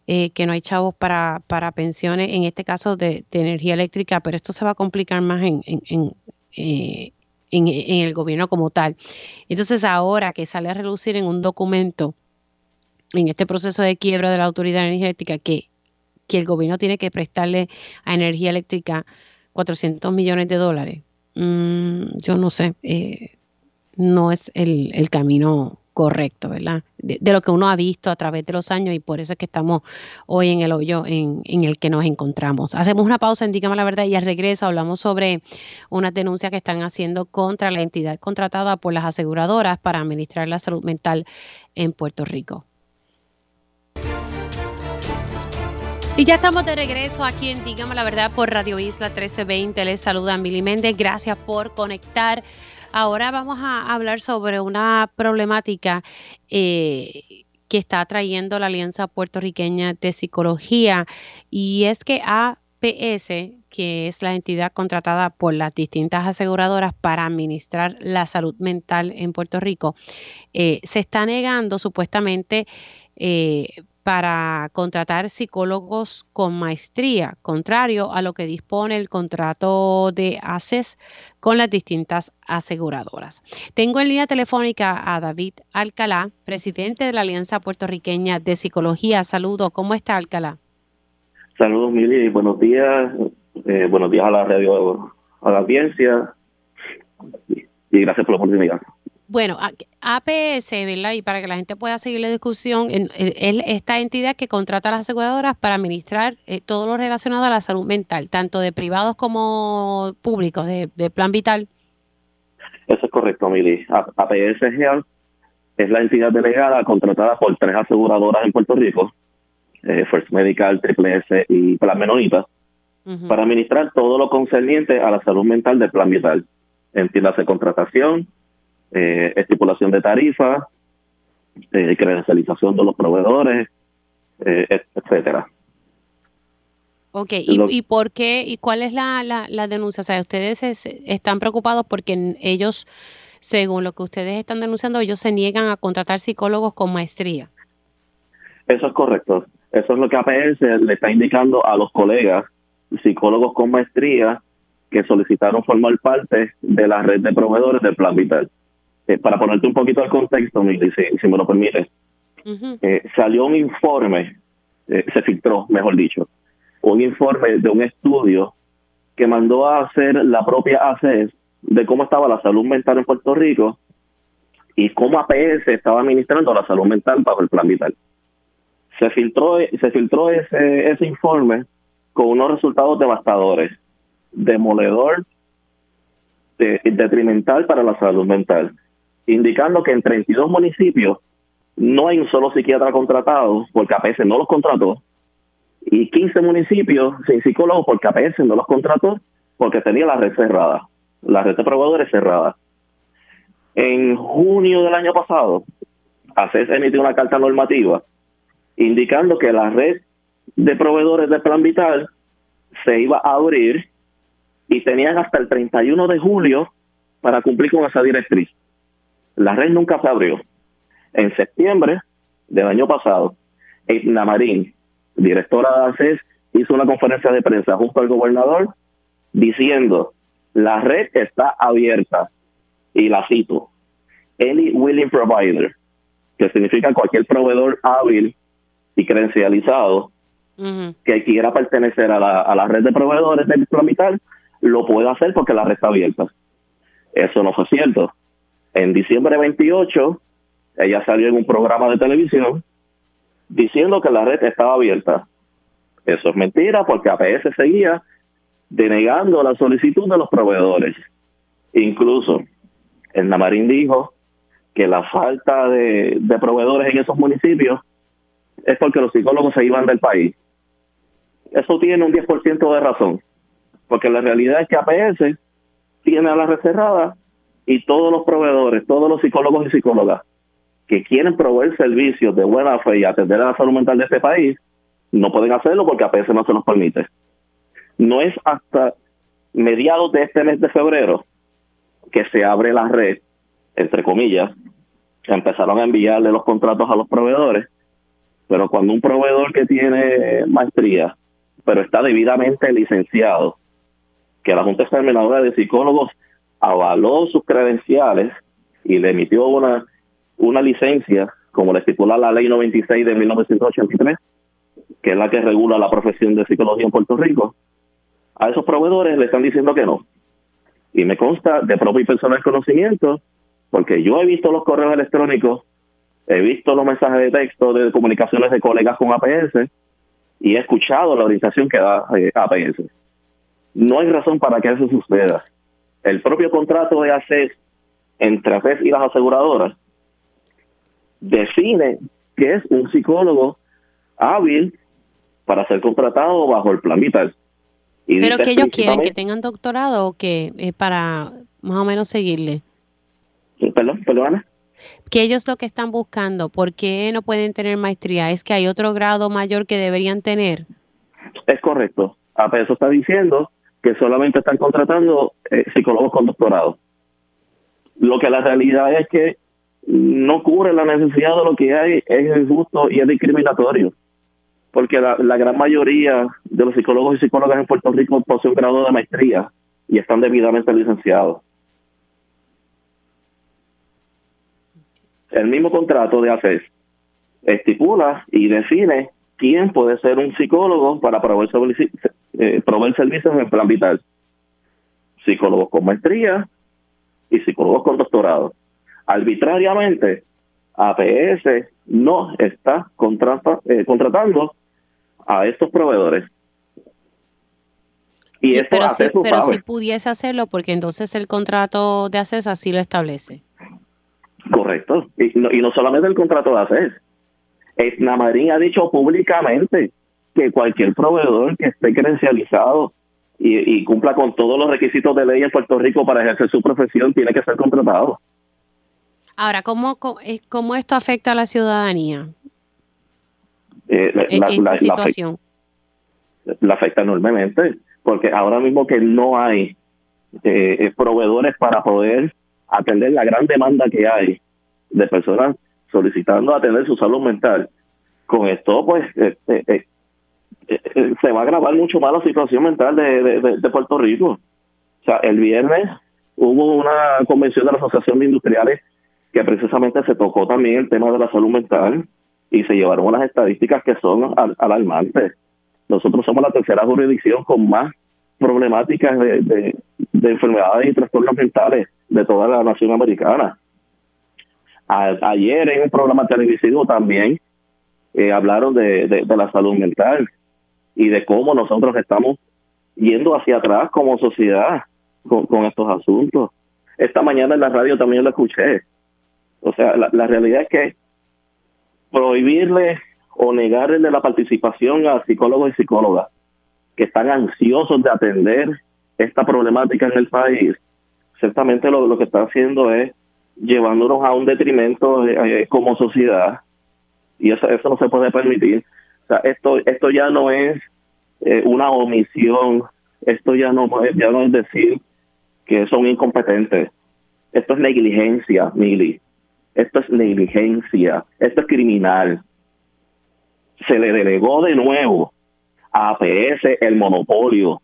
que no hay chavos para, pensiones, en este caso de, energía eléctrica, pero esto se va a complicar más en en, el gobierno como tal. Entonces ahora que sale a relucir en un documento, en este proceso de quiebra de la autoridad energética, que, que el gobierno tiene que prestarle a energía eléctrica 400 millones de dólares, mm, yo no sé, eh, no es el, el camino correcto, ¿verdad? De, lo que uno ha visto a través de los años y por eso es que estamos hoy en el hoyo en, el que nos encontramos. Hacemos una pausa en la Verdad y al regreso hablamos sobre unas denuncias que están haciendo contra la entidad contratada por las aseguradoras para administrar la salud mental en Puerto Rico. Y ya estamos de regreso aquí en Dígame la Verdad por Radio Isla 1320. Les saluda Mili Méndez. Gracias por conectar Ahora vamos a hablar sobre una problemática eh, que está trayendo la Alianza Puertorriqueña de Psicología y es que APS, que es la entidad contratada por las distintas aseguradoras para administrar la salud mental en Puerto Rico, eh, se está negando supuestamente eh, para contratar psicólogos con maestría, contrario a lo que dispone el contrato de ACES con las distintas aseguradoras. Tengo en línea telefónica a David Alcalá, presidente de la Alianza Puertorriqueña de Psicología. Saludos, ¿cómo está Alcalá? Saludos, Mili, buenos días. Eh, buenos días a la radio, a la audiencia y gracias por la oportunidad. Bueno, APS, ¿verdad? Y para que la gente pueda seguir la discusión, es esta entidad que contrata a las aseguradoras para administrar eh, todo lo relacionado a la salud mental, tanto de privados como públicos, de, plan vital. Eso es correcto, Mili. APS es la entidad delegada contratada por tres aseguradoras en Puerto Rico, eh, First Medical, Triple S y Plan Menonita, para administrar todo lo concerniente a la salud mental del plan vital. Entiéndase contratación, eh, estipulación de tarifas, eh, credencialización de los proveedores, eh, etcétera. Ok, ¿Y, por qué y cuál es la, la, denuncia? O sea, ustedes están preocupados porque ellos, según lo que ustedes están denunciando, ellos se niegan a contratar psicólogos con maestría. Eso es correcto. Eso es lo que APS le está indicando a los colegas psicólogos con maestría que solicitaron formar parte de la red de proveedores del Plan Vital. Eh, para ponerte un poquito al contexto, si, si me lo permite, eh, salió un informe, eh, se filtró, mejor dicho, un informe de un estudio que mandó a hacer la propia ACES de cómo estaba la salud mental en Puerto Rico y cómo APS estaba administrando la salud mental bajo el plan vital. Se filtró, se filtró ese, ese informe con unos resultados devastadores, demoledor, detrimental para la salud mental indicando que en 32 municipios no hay un solo psiquiatra contratado porque APS no los contrató y 15 municipios sin psicólogos porque APS no los contrató porque tenía la red cerrada, la red de proveedores cerrada. En junio del año pasado, ACES emitió una carta normativa indicando que la red de proveedores de plan vital se iba a abrir y tenían hasta el 31 de julio para cumplir con esa directriz. La red nunca se abrió. En septiembre del año pasado, Edna Marín, directora de ACES, hizo una conferencia de prensa junto al gobernador diciendo, la red está abierta, y la cito, any willing provider, que significa cualquier proveedor hábil y credencializado que quiera pertenecer a la, a la red de proveedores del plan vital, lo puede hacer porque la red está abierta. Eso no fue cierto. En diciembre 28, ella salió en un programa de televisión diciendo que la red estaba abierta. Eso es mentira porque APS seguía denegando la solicitud de los proveedores. Incluso, el Namarín dijo que la falta de, proveedores en esos municipios es porque los psicólogos se iban del país. Eso tiene un 10% de razón, porque la realidad es que APS tiene a la red cerrada y todos los proveedores, todos los psicólogos y psicólogas que quieren proveer servicios de buena fe y atender a la salud mental de este país, no pueden hacerlo porque a veces no se nos permite. No es hasta mediados de este mes de febrero que se abre la red, entre comillas, empezaron a enviarle los contratos a los proveedores, pero cuando un proveedor que tiene maestría, pero está debidamente licenciado, que la Junta Examinadora de Psicólogos avaló sus credenciales y le emitió una, una licencia, como le estipula la ley 96 de 1983, que es la que regula la profesión de psicología en Puerto Rico, a esos proveedores le están diciendo que no. Y me consta de propio y personal conocimiento, porque yo he visto los correos electrónicos, he visto los mensajes de texto de comunicaciones de colegas con APS y he escuchado la orientación que da eh, APS. No hay razón para que eso suceda el propio contrato de ACES entre ACES y las aseguradoras define que es un psicólogo hábil para ser contratado bajo el plan vital. Pero que ellos quieren que tengan doctorado o que eh, para más o menos seguirle. Perdón, perdón. Que ellos lo que están buscando, ¿por qué no pueden tener maestría? ¿Es que hay otro grado mayor que deberían tener? Es correcto. A eso está diciendo que solamente están contratando eh, psicólogos con doctorado. Lo que la realidad es que no cubre la necesidad de lo que hay, es injusto y es discriminatorio. Porque la, gran mayoría de los psicólogos y psicólogas en Puerto Rico poseen un grado de maestría y están debidamente licenciados. El mismo contrato de ACES estipula y define quién puede ser un psicólogo para proveer, eh, proveer servicios en el plan vital. Psicólogos con maestría y psicólogos con doctorado. Arbitrariamente, APS no está eh, contratando a estos proveedores. Y, esto pero, si, pero si pudiese hacerlo, porque entonces el contrato de ACES así lo establece. Correcto. Y no, y no solamente el contrato de ACES. Namarín ha dicho públicamente que cualquier proveedor que esté credencializado y, cumpla con todos los requisitos de ley en Puerto Rico para ejercer su profesión tiene que ser contratado. Ahora, ¿cómo, cómo esto afecta a la ciudadanía? Eh, la, situación? La, afecta enormemente, porque ahora mismo que no hay eh, eh, proveedores para poder atender la gran demanda que hay de personas solicitando atender su salud mental, con esto pues este, se va a agravar mucho más la situación mental de, de, Puerto Rico. O sea, el viernes hubo una convención de la Asociación de Industriales que precisamente se tocó también el tema de la salud mental y se llevaron unas estadísticas que son alarmantes. Nosotros somos la tercera jurisdicción con más problemáticas de, enfermedades y trastornos mentales de toda la nación americana. Ayer en un programa televisivo también eh, hablaron de, la salud mental y de cómo nosotros estamos yendo hacia atrás como sociedad con, con estos asuntos. Esta mañana en la radio también lo escuché. O sea, la, la realidad es que prohibirle o negarle la participación a psicólogos y psicólogas que están ansiosos de atender esta problemática en el país, ciertamente lo, lo que está haciendo es llevándonos a un detrimento eh, eh, como sociedad y eso, eso no se puede permitir. O sea, esto, esto ya no es eh, una omisión, esto ya no, ya no es decir que son incompetentes, esto es negligencia, Mili. Esto es negligencia, esto es criminal. Se le delegó de nuevo a APS el monopolio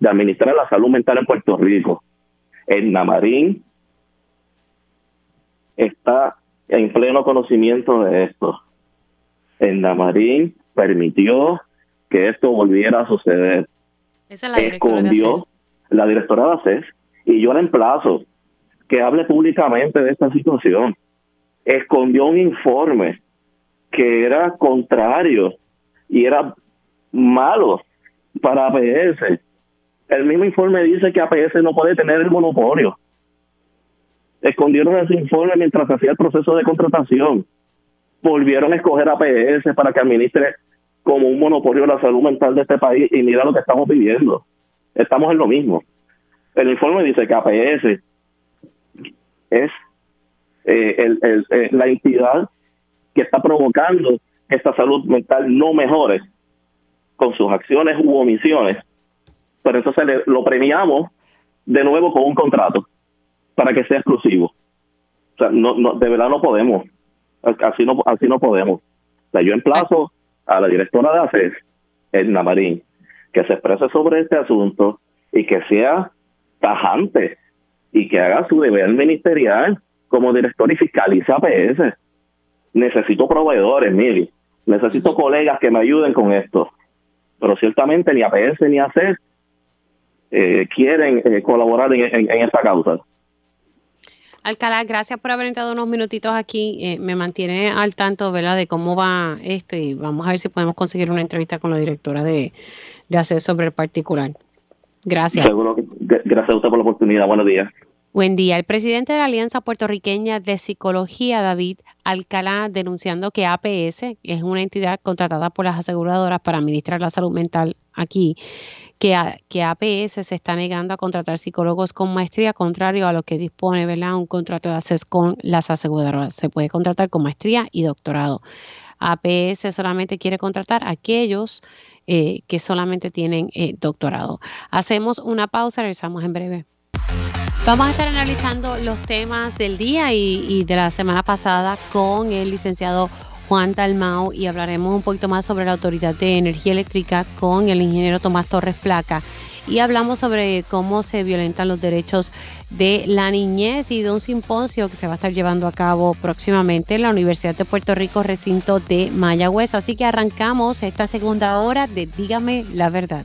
de administrar la salud mental en Puerto Rico. El Namarín está en pleno conocimiento de esto. El Namarín permitió que esto volviera a suceder. Esa es la Escondió la directora de ACES y yo la emplazo que hable públicamente de esta situación escondió un informe que era contrario y era malo para APS. El mismo informe dice que APS no puede tener el monopolio. Escondieron ese informe mientras hacía el proceso de contratación. Volvieron a escoger APS para que administre como un monopolio la salud mental de este país y mira lo que estamos viviendo. Estamos en lo mismo. El informe dice que APS es eh, el, eh, la entidad que está provocando que esta salud mental no mejore con sus acciones u omisiones, pero entonces lo premiamos de nuevo con un contrato para que sea exclusivo. O sea, no, no, de verdad no podemos. Así no, así no podemos. O sea, yo emplazo a la directora de ACES, Edna Marín, que se exprese sobre este asunto y que sea tajante y que haga su deber ministerial como director y fiscaliza APS. Necesito proveedores, mire, necesito colegas que me ayuden con esto. Pero ciertamente ni APS ni ACES eh, quieren eh, colaborar en, esta causa. Alcalá, gracias por haber entrado unos minutitos aquí. Eh, me mantiene al tanto, ¿verdad?, de cómo va esto y vamos a ver si podemos conseguir una entrevista con la directora de, de ACES sobre el particular. Gracias. Seguro gracias a usted por la oportunidad. Buenos días. Buen día. El presidente de la Alianza Puertorriqueña de Psicología, David Alcalá, denunciando que APS es una entidad contratada por las aseguradoras para administrar la salud mental aquí, que, APS se está negando a contratar psicólogos con maestría, contrario a lo que dispone ¿verdad? un contrato de ACES con las aseguradoras. Se puede contratar con maestría y doctorado. APS solamente quiere contratar a aquellos eh, que solamente tienen eh, doctorado. Hacemos una pausa, regresamos en breve. Vamos a estar analizando los temas del día y, de la semana pasada con el licenciado Juan Dalmau y hablaremos un poquito más sobre la Autoridad de Energía Eléctrica con el ingeniero Tomás Torres Placa y hablamos sobre cómo se violentan los derechos de la niñez y de un simposio que se va a estar llevando a cabo próximamente en la Universidad de Puerto Rico, recinto de Mayagüez. Así que arrancamos esta segunda hora de Dígame la verdad.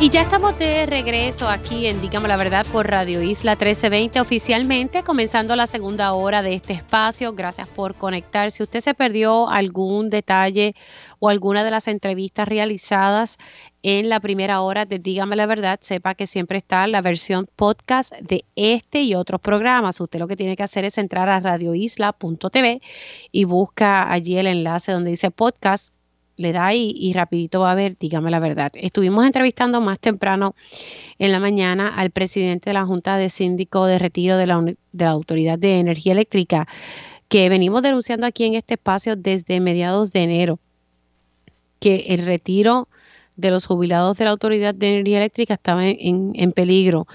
y ya estamos de regreso aquí en Dígame la Verdad por Radio Isla 1320 oficialmente, comenzando la segunda hora de este espacio. Gracias por conectar. Si usted se perdió algún detalle o alguna de las entrevistas realizadas en la primera hora de Dígame la Verdad, sepa que siempre está la versión podcast de este y otros programas. Usted lo que tiene que hacer es entrar a radioisla.tv y busca allí el enlace donde dice podcast le da ahí y rapidito va a ver, dígame la verdad. Estuvimos entrevistando más temprano en la mañana al presidente de la Junta de Síndico de Retiro de la, de la Autoridad de Energía Eléctrica, que venimos denunciando aquí en este espacio desde mediados de enero, que el retiro de los jubilados de la Autoridad de Energía Eléctrica estaba en, en peligro,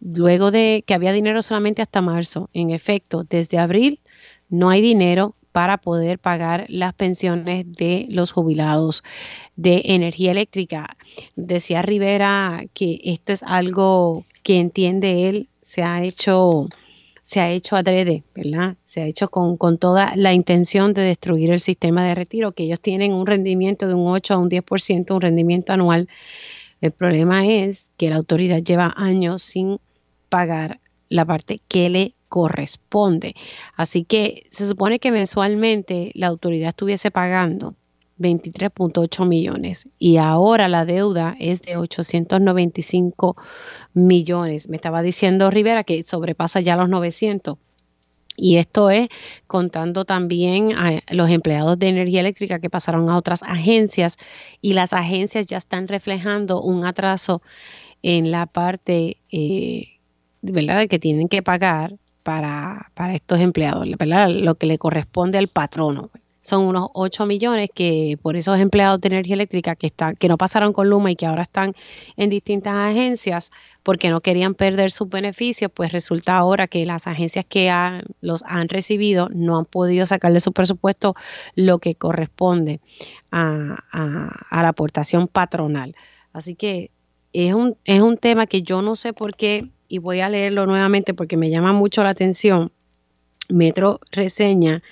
luego de que había dinero solamente hasta marzo. En efecto, desde abril no hay dinero para poder pagar las pensiones de los jubilados de energía eléctrica. Decía Rivera que esto es algo que entiende él, se ha hecho se ha hecho adrede, ¿verdad? Se ha hecho con, con, toda la intención de destruir el sistema de retiro, que ellos tienen un rendimiento de un 8 a un 10%, un rendimiento anual. El problema es que la autoridad lleva años sin pagar la parte que le corresponde. Así que se supone que mensualmente la autoridad estuviese pagando 23.8 millones y ahora la deuda es de 895 millones. Me estaba diciendo Rivera que sobrepasa ya los 900. Y esto es contando también a los empleados de energía eléctrica que pasaron a otras agencias y las agencias ya están reflejando un atraso en la parte, eh, que tienen que pagar para, para estos empleados, lo que le corresponde al patrono. Son unos 8 millones que por esos empleados de energía eléctrica que, están, que no pasaron con Luma y que ahora están en distintas agencias porque no querían perder sus beneficios, pues resulta ahora que las agencias que los han recibido no han podido sacarle su presupuesto lo que corresponde a la aportación patronal. Así que es un, es un tema que yo no sé por qué y voy a leerlo nuevamente porque me llama mucho la atención. Metro reseña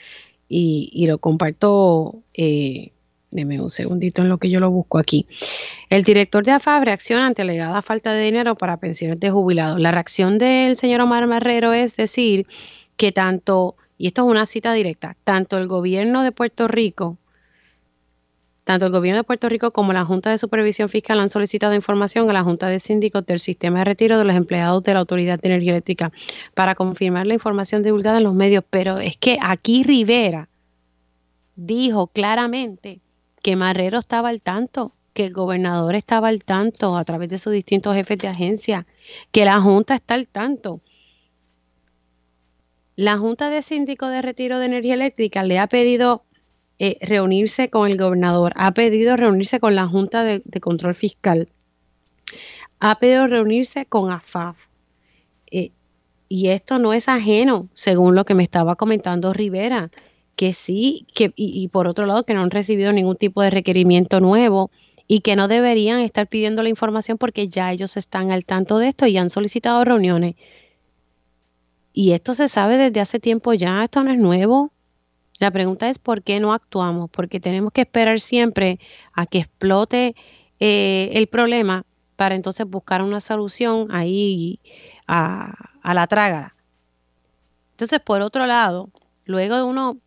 y, lo comparto. Eh, deme un segundito en lo que yo lo busco aquí. El director de AFAB reacciona ante alegada falta de dinero para pensiones de jubilados. La reacción del señor Omar Marrero es decir que tanto, y esto es una cita directa, tanto el gobierno de Puerto Rico tanto el gobierno de Puerto Rico como la Junta de Supervisión Fiscal han solicitado información a la Junta de Síndicos del Sistema de Retiro de los empleados de la Autoridad de Energía Eléctrica para confirmar la información divulgada en los medios. Pero es que aquí Rivera dijo claramente que Marrero estaba al tanto, que el gobernador estaba al tanto a través de sus distintos jefes de agencia, que la Junta está al tanto. La Junta de Síndicos de Retiro de Energía Eléctrica le ha pedido eh, reunirse con el gobernador, ha pedido reunirse con la Junta de, Control Fiscal, ha pedido reunirse con AFAF. Eh, y esto no es ajeno, según lo que me estaba comentando Rivera, que sí, que, y, por otro lado, que no han recibido ningún tipo de requerimiento nuevo y que no deberían estar pidiendo la información porque ya ellos están al tanto de esto y han solicitado reuniones. Y esto se sabe desde hace tiempo ya, esto no es nuevo. La pregunta es por qué no actuamos, porque tenemos que esperar siempre a que explote eh, el problema para entonces buscar una solución ahí a, la trágala. Entonces, por otro lado, luego de uno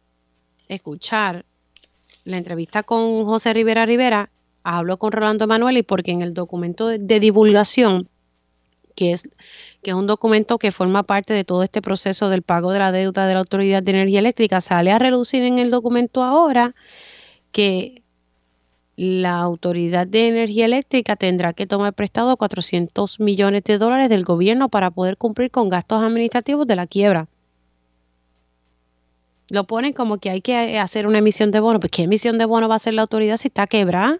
escuchar la entrevista con José Rivera Rivera, hablo con Rolando Manuel y porque en el documento de divulgación que es, que es un documento que forma parte de todo este proceso del pago de la deuda de la Autoridad de Energía Eléctrica. Sale a relucir en el documento ahora que la Autoridad de Energía Eléctrica tendrá que tomar prestado 400 millones de dólares del gobierno para poder cumplir con gastos administrativos de la quiebra. Lo ponen como que hay que hacer una emisión de bono. Pues ¿qué emisión de bono va a hacer la autoridad si está quebrada?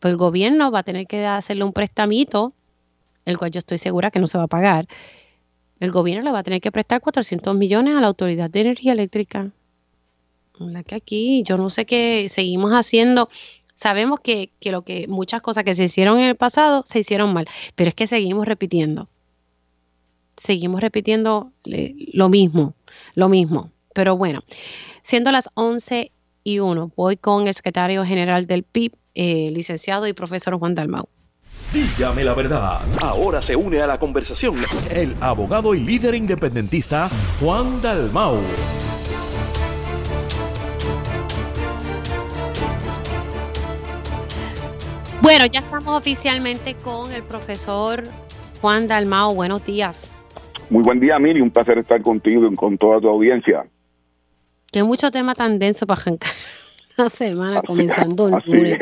Pues el gobierno va a tener que hacerle un prestamito, el cual yo estoy segura que no se va a pagar. El gobierno le va a tener que prestar 400 millones a la Autoridad de Energía Eléctrica. La que aquí yo no sé qué seguimos haciendo. Sabemos que, que lo que muchas cosas que se hicieron en el pasado se hicieron mal, pero es que seguimos repitiendo. Seguimos repitiendo eh, lo mismo, lo mismo. Pero bueno, siendo las 11 y 1, voy con el secretario general del PIB, eh, licenciado y profesor Juan Dalmau. Dígame la verdad. Ahora se une a la conversación el abogado y líder independentista Juan Dalmau. Bueno, ya estamos oficialmente con el profesor Juan Dalmau. Buenos días. Muy buen día, Miri. Un placer estar contigo y con toda tu audiencia. Qué mucho tema tan denso para arrancar <laughs> la semana, comenzando el lunes.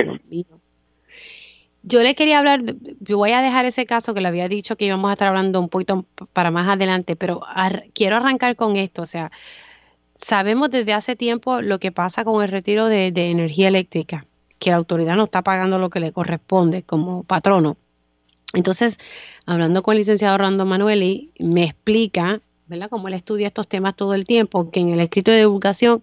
Yo le quería hablar, yo voy a dejar ese caso que le había dicho que íbamos a estar hablando un poquito para más adelante, pero quiero arrancar con esto. O sea, sabemos desde hace tiempo lo que pasa con el retiro de, energía eléctrica, que la autoridad no está pagando lo que le corresponde como patrono. Entonces, hablando con el licenciado Orlando Manueli, me explica, ¿verdad? Como él estudia estos temas todo el tiempo, que en el escrito de divulgación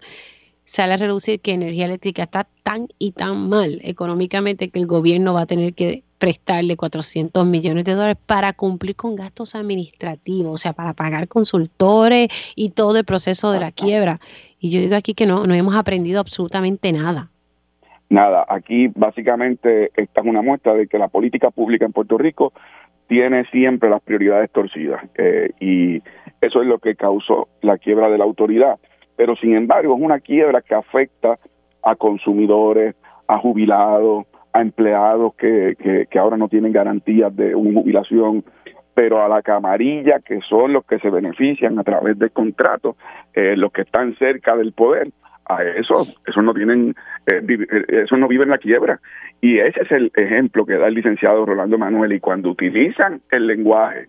sale a reducir que energía eléctrica está tan y tan mal económicamente que el gobierno va a tener que prestarle 400 millones de dólares para cumplir con gastos administrativos, o sea, para pagar consultores y todo el proceso de la quiebra. Y yo digo aquí que no, no hemos aprendido absolutamente nada. Nada, aquí básicamente esta es una muestra de que la política pública en Puerto Rico tiene siempre las prioridades torcidas eh, y eso es lo que causó la quiebra de la autoridad. Pero sin embargo es una quiebra que afecta a consumidores, a jubilados, a empleados que, que, ahora no tienen garantías de una jubilación, pero a la camarilla, que son los que se benefician a través del contrato, eh, los que están cerca del poder, a eso, eso no tienen, eh, eh, eso no vive en la quiebra. Y ese es el ejemplo que da el licenciado Rolando Manuel. Y cuando utilizan el lenguaje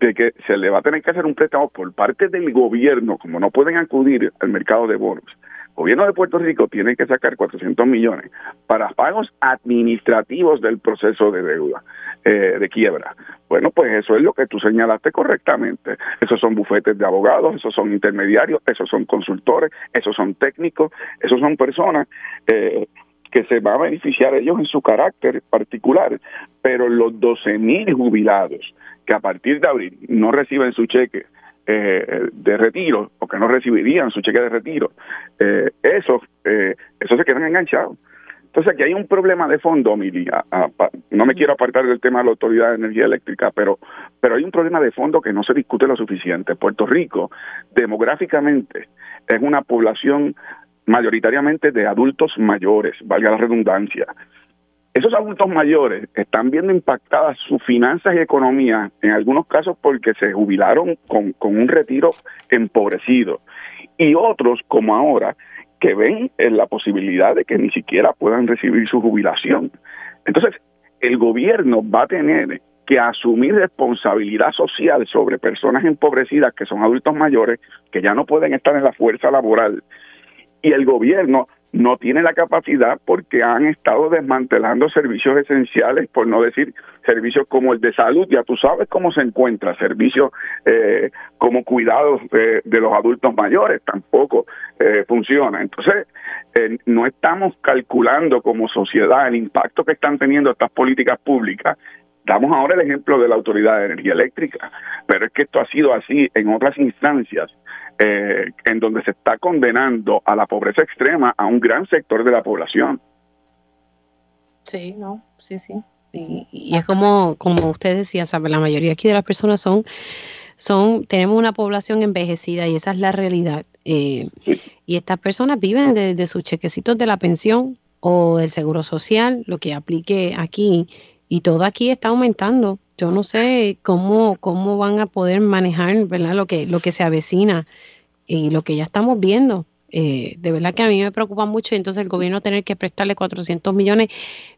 de que se le va a tener que hacer un préstamo por parte del gobierno, como no pueden acudir al mercado de bonos, el gobierno de Puerto Rico tiene que sacar 400 millones para pagos administrativos del proceso de deuda, eh, de quiebra. Bueno, pues eso es lo que tú señalaste correctamente. Esos son bufetes de abogados, esos son intermediarios, esos son consultores, esos son técnicos, esos son personas eh, que se van a beneficiar ellos en su carácter particular, pero los 12 mil jubilados que a partir de abril no reciben su cheque eh, de retiro o que no recibirían su cheque de retiro, eh, eso, eh, se quedan enganchados. Entonces aquí hay un problema de fondo, Mili. no me quiero apartar del tema de la Autoridad de Energía Eléctrica, pero, pero hay un problema de fondo que no se discute lo suficiente. Puerto Rico, demográficamente, es una población mayoritariamente de adultos mayores, valga la redundancia. Esos adultos mayores están viendo impactadas sus finanzas y economía, en algunos casos porque se jubilaron con, un retiro empobrecido, y otros, como ahora, que ven en la posibilidad de que ni siquiera puedan recibir su jubilación. Entonces, el gobierno va a tener que asumir responsabilidad social sobre personas empobrecidas que son adultos mayores, que ya no pueden estar en la fuerza laboral y el gobierno no tiene la capacidad porque han estado desmantelando servicios esenciales, por no decir servicios como el de salud, ya tú sabes cómo se encuentra, servicios eh, como cuidados de, los adultos mayores, tampoco eh, funciona. Entonces, eh, no estamos calculando como sociedad el impacto que están teniendo estas políticas públicas. Damos ahora el ejemplo de la Autoridad de Energía Eléctrica, pero es que esto ha sido así en otras instancias eh, en donde se está condenando a la pobreza extrema a un gran sector de la población. Sí, no, sí, sí. Y, es como, como usted decía, ¿sabe? la mayoría aquí de las personas son, son, tenemos una población envejecida y esa es la realidad. Eh, y estas personas viven de, de sus chequecitos de la pensión o del seguro social, lo que aplique aquí, y todo aquí está aumentando yo no sé cómo, cómo van a poder manejar ¿verdad? Lo, que, lo que se avecina y lo que ya estamos viendo. Eh, de verdad que a mí me preocupa mucho y entonces el gobierno tener que prestarle 400 millones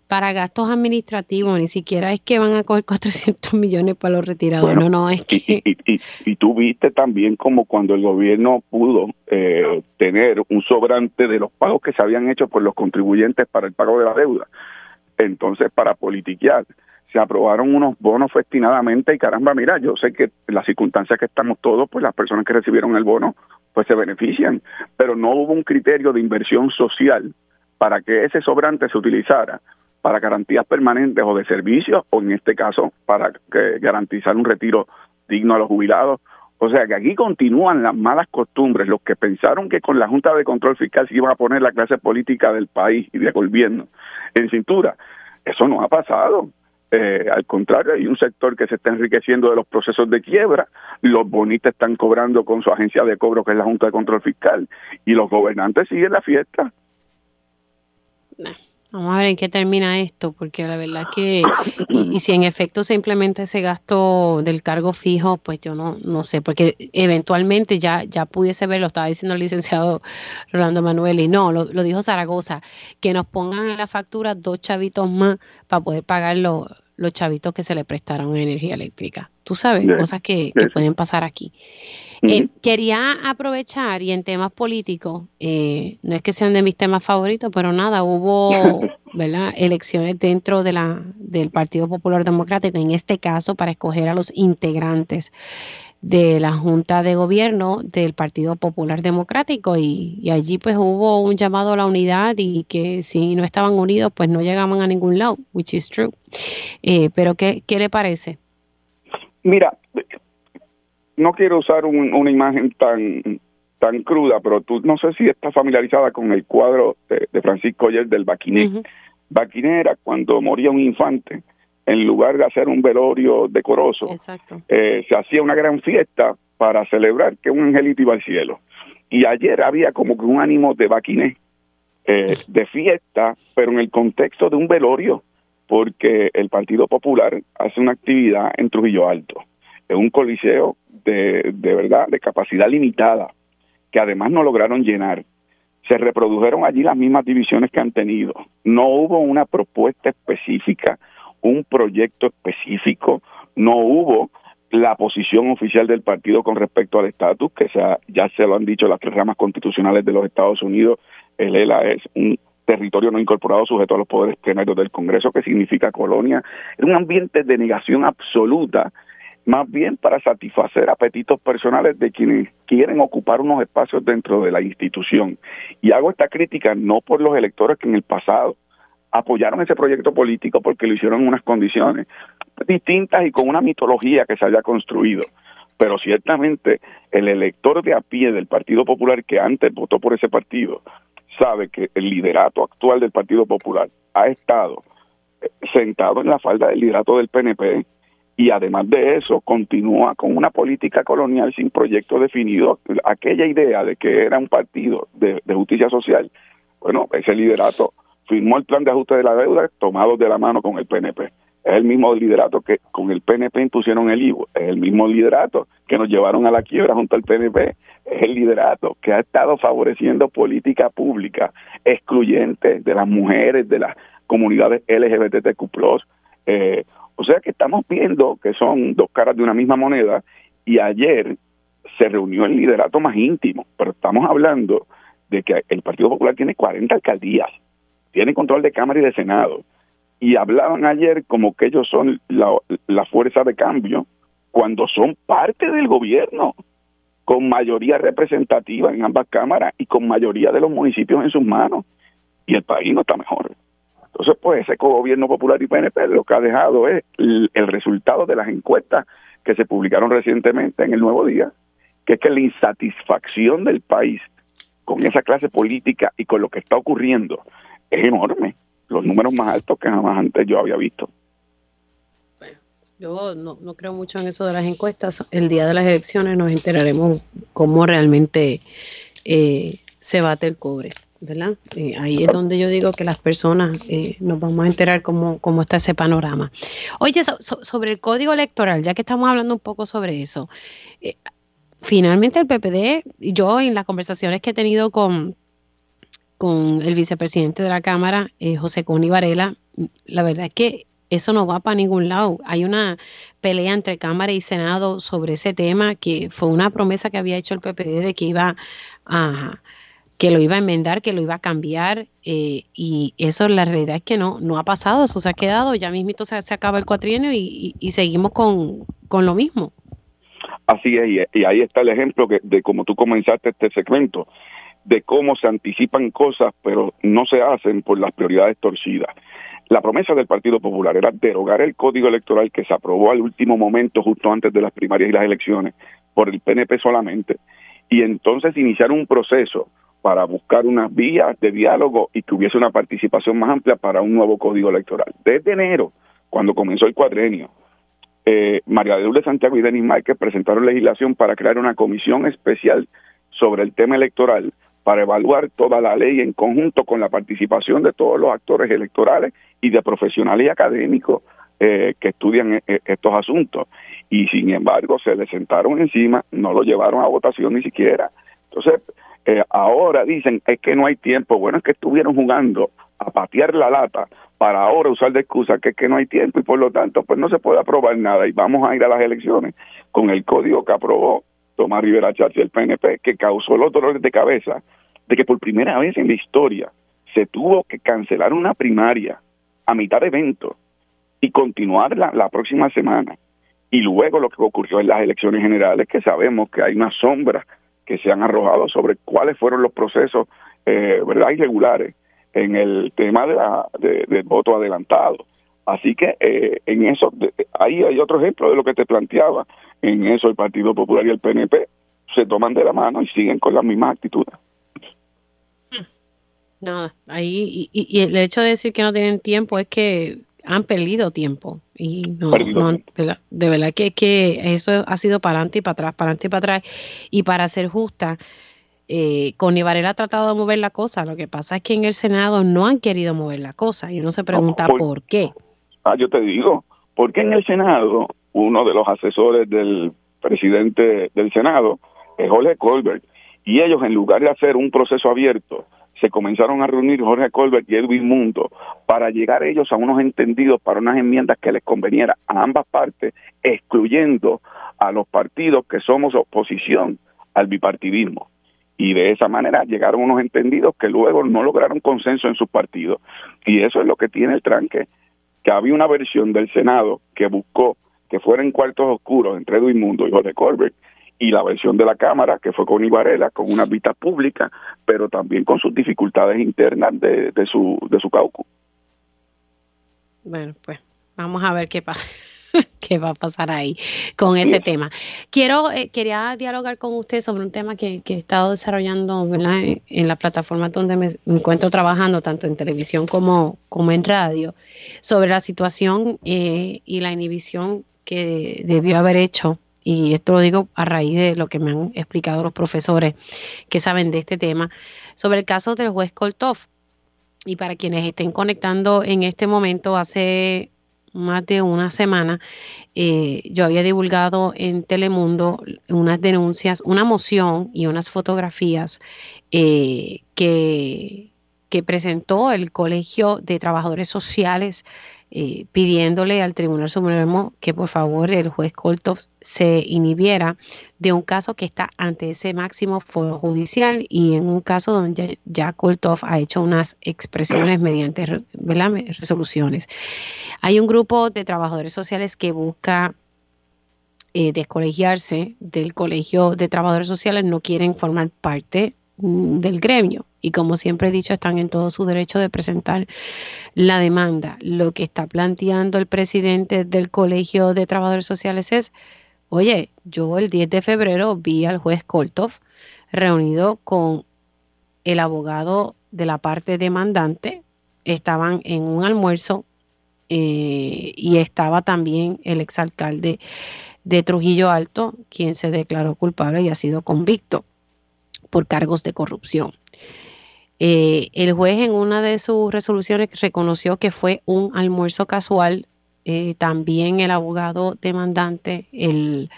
para gastos administrativos, ni siquiera es que van a coger <laughs> 400 millones para los retirados, no, no, es que... Y, y, tú viste también como cuando el gobierno pudo eh, tener un sobrante de los pagos que se habían hecho por los contribuyentes para el pago de la deuda, entonces para politiquear se aprobaron unos bonos festinadamente y caramba, mira, yo sé que en las circunstancias que estamos todos, pues las personas que recibieron el bono, pues se benefician, pero no hubo un criterio de inversión social para que ese sobrante se utilizara para garantías permanentes o de servicios, o en este caso para garantizar un retiro digno a los jubilados. O sea que aquí continúan las malas costumbres. Los que pensaron que con la Junta de Control Fiscal se iba a poner la clase política del país y del gobierno en cintura, eso no ha pasado. Eh, al contrario, hay un sector que se está enriqueciendo de los procesos de quiebra, los bonistas están cobrando con su agencia de cobro, que es la Junta de Control Fiscal, y los gobernantes siguen la fiesta. Vamos a ver en qué termina esto, porque la verdad que, y, si en efecto se implementa ese gasto del cargo fijo, pues yo no, no sé, porque eventualmente ya, ya pudiese ver, lo estaba diciendo el licenciado Rolando Manuel, y no, lo, lo dijo Zaragoza, que nos pongan en la factura dos chavitos más para poder pagar los, los chavitos que se le prestaron energía eléctrica. Tú sabes, cosas que, que pueden pasar aquí. Eh, quería aprovechar y en temas políticos, eh, no es que sean de mis temas favoritos, pero nada, hubo <laughs> ¿verdad? elecciones dentro de la, del Partido Popular Democrático, en este caso para escoger a los integrantes de la Junta de Gobierno del Partido Popular Democrático y, allí pues hubo un llamado a la unidad y que si no estaban unidos pues no llegaban a ningún lado, which is true. Eh, pero ¿qué, ¿qué le parece? Mira, no quiero usar una imagen tan tan cruda, pero tú no sé si estás familiarizada con el cuadro de, Francisco Oyer del Baquiné. Baquiné era cuando moría un infante, en lugar de hacer un velorio decoroso, eh, se hacía una gran fiesta para celebrar que un angelito iba al cielo. Y ayer había como que un ánimo de Baquiné, eh, de fiesta, pero en el contexto de un velorio, porque el Partido Popular hace una actividad en Trujillo Alto, en un coliseo de, de verdad, de capacidad limitada, que además no lograron llenar. Se reprodujeron allí las mismas divisiones que han tenido. No hubo una propuesta específica, un proyecto específico, no hubo la posición oficial del partido con respecto al estatus, que ya se lo han dicho las tres ramas constitucionales de los Estados Unidos, el ELA es un territorio no incorporado sujeto a los poderes plenarios del Congreso, que significa colonia, es un ambiente de negación absoluta más bien para satisfacer apetitos personales de quienes quieren ocupar unos espacios dentro de la institución. Y hago esta crítica no por los electores que en el pasado apoyaron ese proyecto político porque lo hicieron en unas condiciones distintas y con una mitología que se haya construido. Pero ciertamente el elector de a pie del Partido Popular que antes votó por ese partido sabe que el liderato actual del Partido Popular ha estado eh, sentado en la falda del liderato del PNP y además de eso continúa con una política colonial sin proyecto definido. Aquella idea de que era un partido de, justicia social, bueno, ese liderato firmó el plan de ajuste de la deuda tomado de la mano con el PNP. Es el mismo liderato que con el PNP impusieron el IVO, es el mismo liderato que nos llevaron a la quiebra junto al PNP, el liderato que ha estado favoreciendo política pública excluyente de las mujeres, de las comunidades LGBTQ+, eh, o sea que estamos viendo que son dos caras de una misma moneda y ayer se reunió el liderato más íntimo, pero estamos hablando de que el Partido Popular tiene 40 alcaldías, tiene control de Cámara y de Senado, y hablaban ayer como que ellos son la, la fuerza de cambio cuando son parte del gobierno, con mayoría representativa en ambas cámaras y con mayoría de los municipios en sus manos, y el país no está mejor. Entonces, pues ese gobierno popular y PNP lo que ha dejado es el, resultado de las encuestas que se publicaron recientemente en el Nuevo Día, que es que la insatisfacción del país con esa clase política y con lo que está ocurriendo es enorme, los números más altos que jamás antes yo había visto. Yo no, no creo mucho en eso de las encuestas. El día de las elecciones nos enteraremos cómo realmente eh, se bate el cobre. ¿verdad? Eh, ahí es donde yo digo que las personas eh, nos vamos a enterar cómo, cómo está ese panorama. Oye, sobre el código electoral, ya que estamos hablando un poco sobre eso, finalmente el PPD, yo en las conversaciones que he tenido con, con el vicepresidente de la Cámara, José Coni Varela, la verdad es que eso no va para ningún lado. Hay una pelea entre Cámara y Senado sobre ese tema que fue una promesa que había hecho el PPD de que iba a que lo iba a enmendar, que lo iba a cambiar, eh, y eso la realidad es que no, no ha pasado, eso se ha quedado, ya mismito se, acaba el cuatrienio y, seguimos con, lo mismo. Así es, y, ahí está el ejemplo que, de cómo tú comenzaste este segmento, de cómo se anticipan cosas, pero no se hacen por las prioridades torcidas. La promesa del Partido Popular era derogar el código electoral que se aprobó al último momento, justo antes de las primarias y las elecciones, por el PNP solamente, y entonces iniciar un proceso para buscar unas vías de diálogo y que hubiese una participación más amplia para un nuevo código electoral. Desde enero, cuando comenzó el cuadrenio, eh, María de Lourdes Santiago y Denis Márquez presentaron legislación para crear una comisión especial sobre el tema electoral para evaluar toda la ley en conjunto con la participación de todos los actores electorales y de profesionales y académicos eh, que estudian eh, estos asuntos. Y sin embargo, se le sentaron encima, no lo llevaron a votación ni siquiera. Entonces, eh, ahora dicen es que no hay tiempo. Bueno, es que estuvieron jugando a patear la lata para ahora usar de excusa que es que no hay tiempo y por lo tanto pues no se puede aprobar nada y vamos a ir a las elecciones con el código que aprobó Tomás Rivera Chávez el PNP que causó los dolores de cabeza de que por primera vez en la historia se tuvo que cancelar una primaria a mitad de evento y continuar la próxima semana. Y luego lo que ocurrió en las elecciones generales, que sabemos que hay una sombra que se han arrojado sobre cuáles fueron los procesos eh, verdad irregulares en el tema de la, del voto adelantado. Así que eh, en eso, ahí hay otro ejemplo de lo que te planteaba. En eso el Partido Popular y el PNP se toman de la mano y siguen con la misma actitud. Nada, ahí, y, y, el hecho de decir que no tienen tiempo es que han perdido tiempo y no, de verdad que, que eso ha sido para adelante y para atrás, para adelante y para atrás. Y para ser justa, eh, con Ibarela ha tratado de mover la cosa, lo que pasa es que en el Senado no han querido mover la cosa y uno se pregunta por, qué. Ah, yo te digo, porque en el Senado uno de los asesores del presidente del Senado Jorge Colbert y ellos en lugar de hacer un proceso abierto se comenzaron a reunir Jorge Colbert y Edwin Mundo para llegar ellos a unos entendidos para unas enmiendas que les conveniera a ambas partes, excluyendo a los partidos que somos oposición al bipartidismo. Y de esa manera llegaron unos entendidos que luego no lograron consenso en sus partidos. Y eso es lo que tiene el tranque, que había una versión del Senado que buscó que fueran cuartos oscuros entre Edwin Mundo y Jorge Colbert, y la versión de la Cámara, que fue con Ibarela, con una vista pública, pero también con sus dificultades internas de, de su, de su caucus. Bueno, pues vamos a ver qué pasa. <laughs> qué va a pasar ahí con ese tema. Quiero, eh, quería dialogar con usted sobre un tema que, he estado desarrollando en la plataforma donde me encuentro trabajando, tanto en televisión como, como en radio, sobre la situación eh, y la inhibición que debió haber hecho y esto lo digo a raíz de lo que me han explicado los profesores que saben de este tema, sobre el caso del juez Koltov. Y para quienes estén conectando en este momento, hace más de una semana, eh, yo había divulgado en Telemundo unas denuncias, una moción y unas fotografías eh, que, que presentó el Colegio de Trabajadores Sociales eh, pidiéndole al Tribunal Supremo que por favor el juez Koltov se inhibiera de un caso que está ante ese máximo foro judicial y en un caso donde ya, Koltov ha hecho unas expresiones mediante resoluciones. Hay un grupo de trabajadores sociales que busca eh, descolegiarse del Colegio de Trabajadores Sociales, no quieren formar parte del gremio. Y como siempre he dicho, están en todo su derecho de presentar la demanda. Lo que está planteando el presidente del Colegio de Trabajadores Sociales es, oye, yo el 10 de febrero vi al juez Koltov reunido con el abogado de la parte demandante, estaban en un almuerzo eh, y estaba también el exalcalde de Trujillo Alto, quien se declaró culpable y ha sido convicto por cargos de corrupción. Eh, el juez en una de sus resoluciones reconoció que fue un almuerzo casual. Eh, también el abogado demandante, el,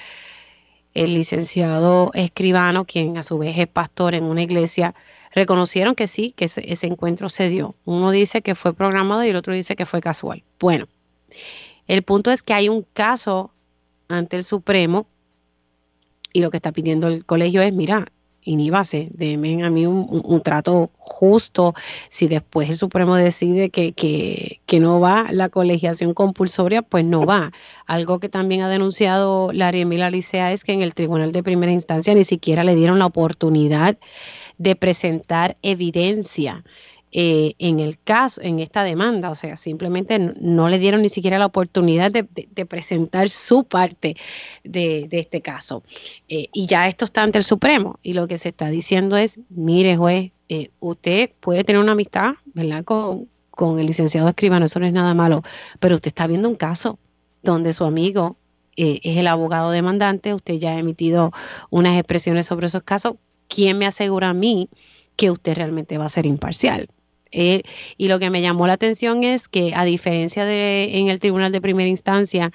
el licenciado escribano, quien a su vez es pastor en una iglesia, reconocieron que sí, que ese, ese, encuentro se dio. Uno dice que fue programado y el otro dice que fue casual. Bueno, el punto es que hay un caso ante el Supremo y lo que está pidiendo el colegio es, mira, iníbase, denme a mí un, trato justo. Si después el Supremo decide que, que, que, no va la colegiación compulsoria, pues no va. Algo que también ha denunciado la Emila Licea es que en el Tribunal de Primera Instancia ni siquiera le dieron la oportunidad de presentar evidencia eh, en el caso, en esta demanda, o sea, simplemente no, le dieron ni siquiera la oportunidad de, presentar su parte de, este caso. Eh, y ya esto está ante el Supremo y lo que se está diciendo es, mire juez, eh, usted puede tener una amistad, ¿verdad? Con, con el licenciado escribano, eso no es nada malo, pero usted está viendo un caso donde su amigo es el abogado demandante, usted ya ha emitido unas expresiones sobre esos casos, ¿quién me asegura a mí que usted realmente va a ser imparcial? Eh, y lo que me llamó la atención es que a diferencia de en el tribunal de primera instancia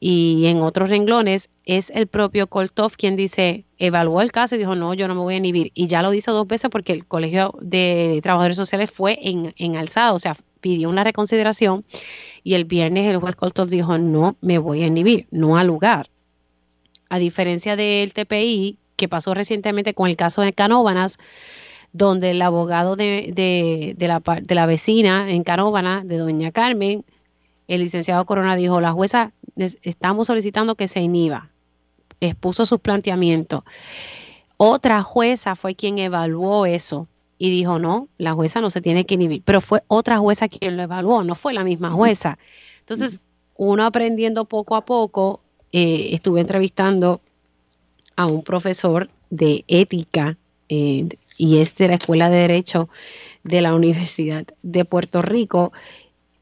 y en otros renglones, es el propio Koltov quien dice, evaluó el caso y dijo, no, yo no me voy a inhibir. Y ya lo hizo dos veces porque el Colegio de Trabajadores Sociales fue en, en alzado, o sea, pidió una reconsideración y el viernes el juez Koltov dijo, no me voy a inhibir, no al lugar. A diferencia del TPI, que pasó recientemente con el caso de Canóbanas, donde el abogado de, de, la, de la vecina en Canóvana, de doña Carmen, el licenciado Corona dijo, la jueza, estamos solicitando que se inhiba. Expuso sus planteamientos. Otra jueza fue quien evaluó eso y dijo, no, la jueza no se tiene que inhibir. Pero fue otra jueza quien lo evaluó, no fue la misma jueza. Entonces, uno aprendiendo poco a poco, eh, estuve entrevistando a un profesor de ética eh, y es de la Escuela de Derecho de la Universidad de Puerto Rico,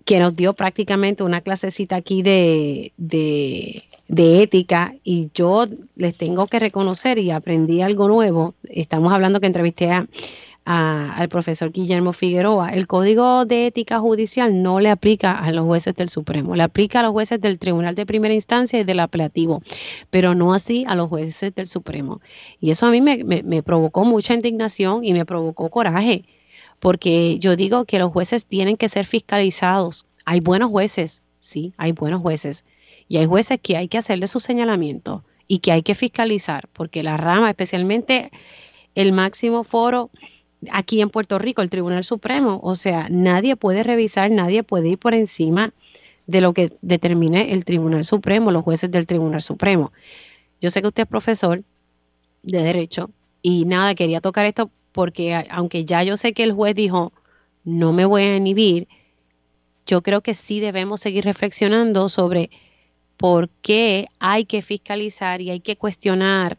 que nos dio prácticamente una clasecita aquí de, de, ética y yo les tengo que reconocer y aprendí algo nuevo. Estamos hablando que entrevisté a, al profesor Guillermo Figueroa, el código de ética judicial no le aplica a los jueces del Supremo, le aplica a los jueces del Tribunal de Primera Instancia y del apelativo, pero no así a los jueces del Supremo. Y eso a mí me, me provocó mucha indignación y me provocó coraje, porque yo digo que los jueces tienen que ser fiscalizados. Hay buenos jueces, sí, hay buenos jueces, y hay jueces que hay que hacerle su señalamiento y que hay que fiscalizar, porque la rama, especialmente el máximo foro, aquí en Puerto Rico, el Tribunal Supremo. O sea, nadie puede revisar, nadie puede ir por encima de lo que determine el Tribunal Supremo, los jueces del Tribunal Supremo. Yo sé que usted es profesor de derecho y nada, quería tocar esto porque aunque ya yo sé que el juez dijo, no me voy a inhibir, yo creo que sí debemos seguir reflexionando sobre por qué hay que fiscalizar y hay que cuestionar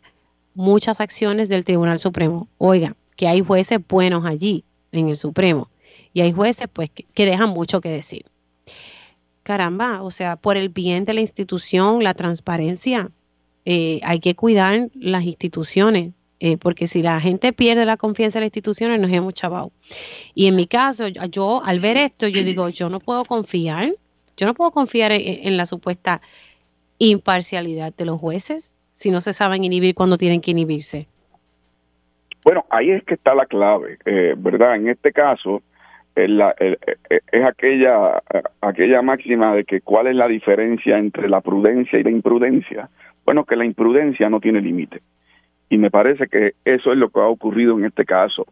muchas acciones del Tribunal Supremo. Oiga, que hay jueces buenos allí en el Supremo y hay jueces pues que, dejan mucho que decir. Caramba, o sea, por el bien de la institución, la transparencia, eh, hay que cuidar las instituciones, eh, porque si la gente pierde la confianza en las instituciones, nos hemos chavado. Y en mi caso, yo al ver esto, yo digo, yo no puedo confiar, yo no puedo confiar en la supuesta imparcialidad de los jueces si no se saben inhibir cuando tienen que inhibirse. Bueno, ahí es que está la clave, eh, ¿verdad? En este caso, es, es aquella, aquella máxima de que cuál es la diferencia entre la prudencia y la imprudencia. Bueno, que la imprudencia no tiene límite. Y me parece que eso es lo que ha ocurrido en este caso.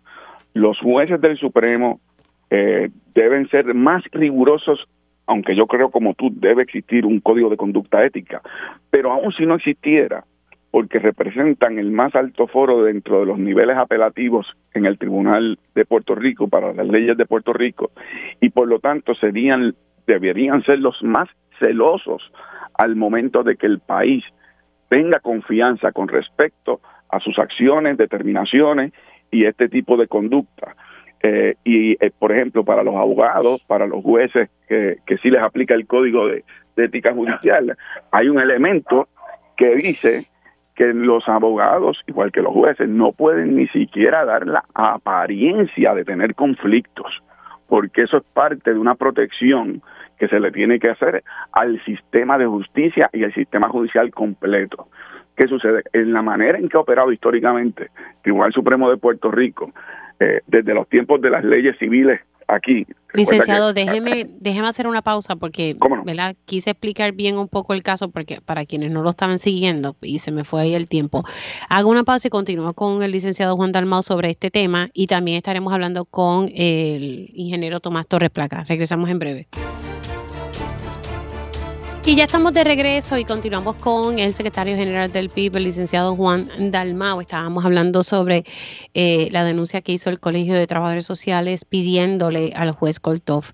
Los jueces del Supremo eh, deben ser más rigurosos, aunque yo creo como tú debe existir un código de conducta ética, pero aún si no existiera, porque representan el más alto foro dentro de los niveles apelativos en el Tribunal de Puerto Rico para las leyes de Puerto Rico y por lo tanto serían deberían ser los más celosos al momento de que el país tenga confianza con respecto a sus acciones, determinaciones y este tipo de conducta. Eh, y, eh, por ejemplo, para los abogados, para los jueces que, que sí les aplica el código de ética judicial, hay un elemento que dice que los abogados, igual que los jueces, no pueden ni siquiera dar la apariencia de tener conflictos, porque eso es parte de una protección que se le tiene que hacer al sistema de justicia y al sistema judicial completo. ¿Qué sucede? En la manera en que ha operado históricamente el Tribunal Supremo de Puerto Rico, eh, desde los tiempos de las leyes civiles aquí. Licenciado, déjeme, déjeme hacer una pausa porque ¿verdad? quise explicar bien un poco el caso porque para quienes no lo estaban siguiendo y se me fue ahí el tiempo. Hago una pausa y continúo con el licenciado Juan Dalmau sobre este tema y también estaremos hablando con el ingeniero Tomás Torres Placa. Regresamos en breve. Y ya estamos de regreso y continuamos con el secretario general del PIB, el licenciado Juan Dalmau. Estábamos hablando sobre eh, la denuncia que hizo el Colegio de Trabajadores Sociales pidiéndole al juez Koltov,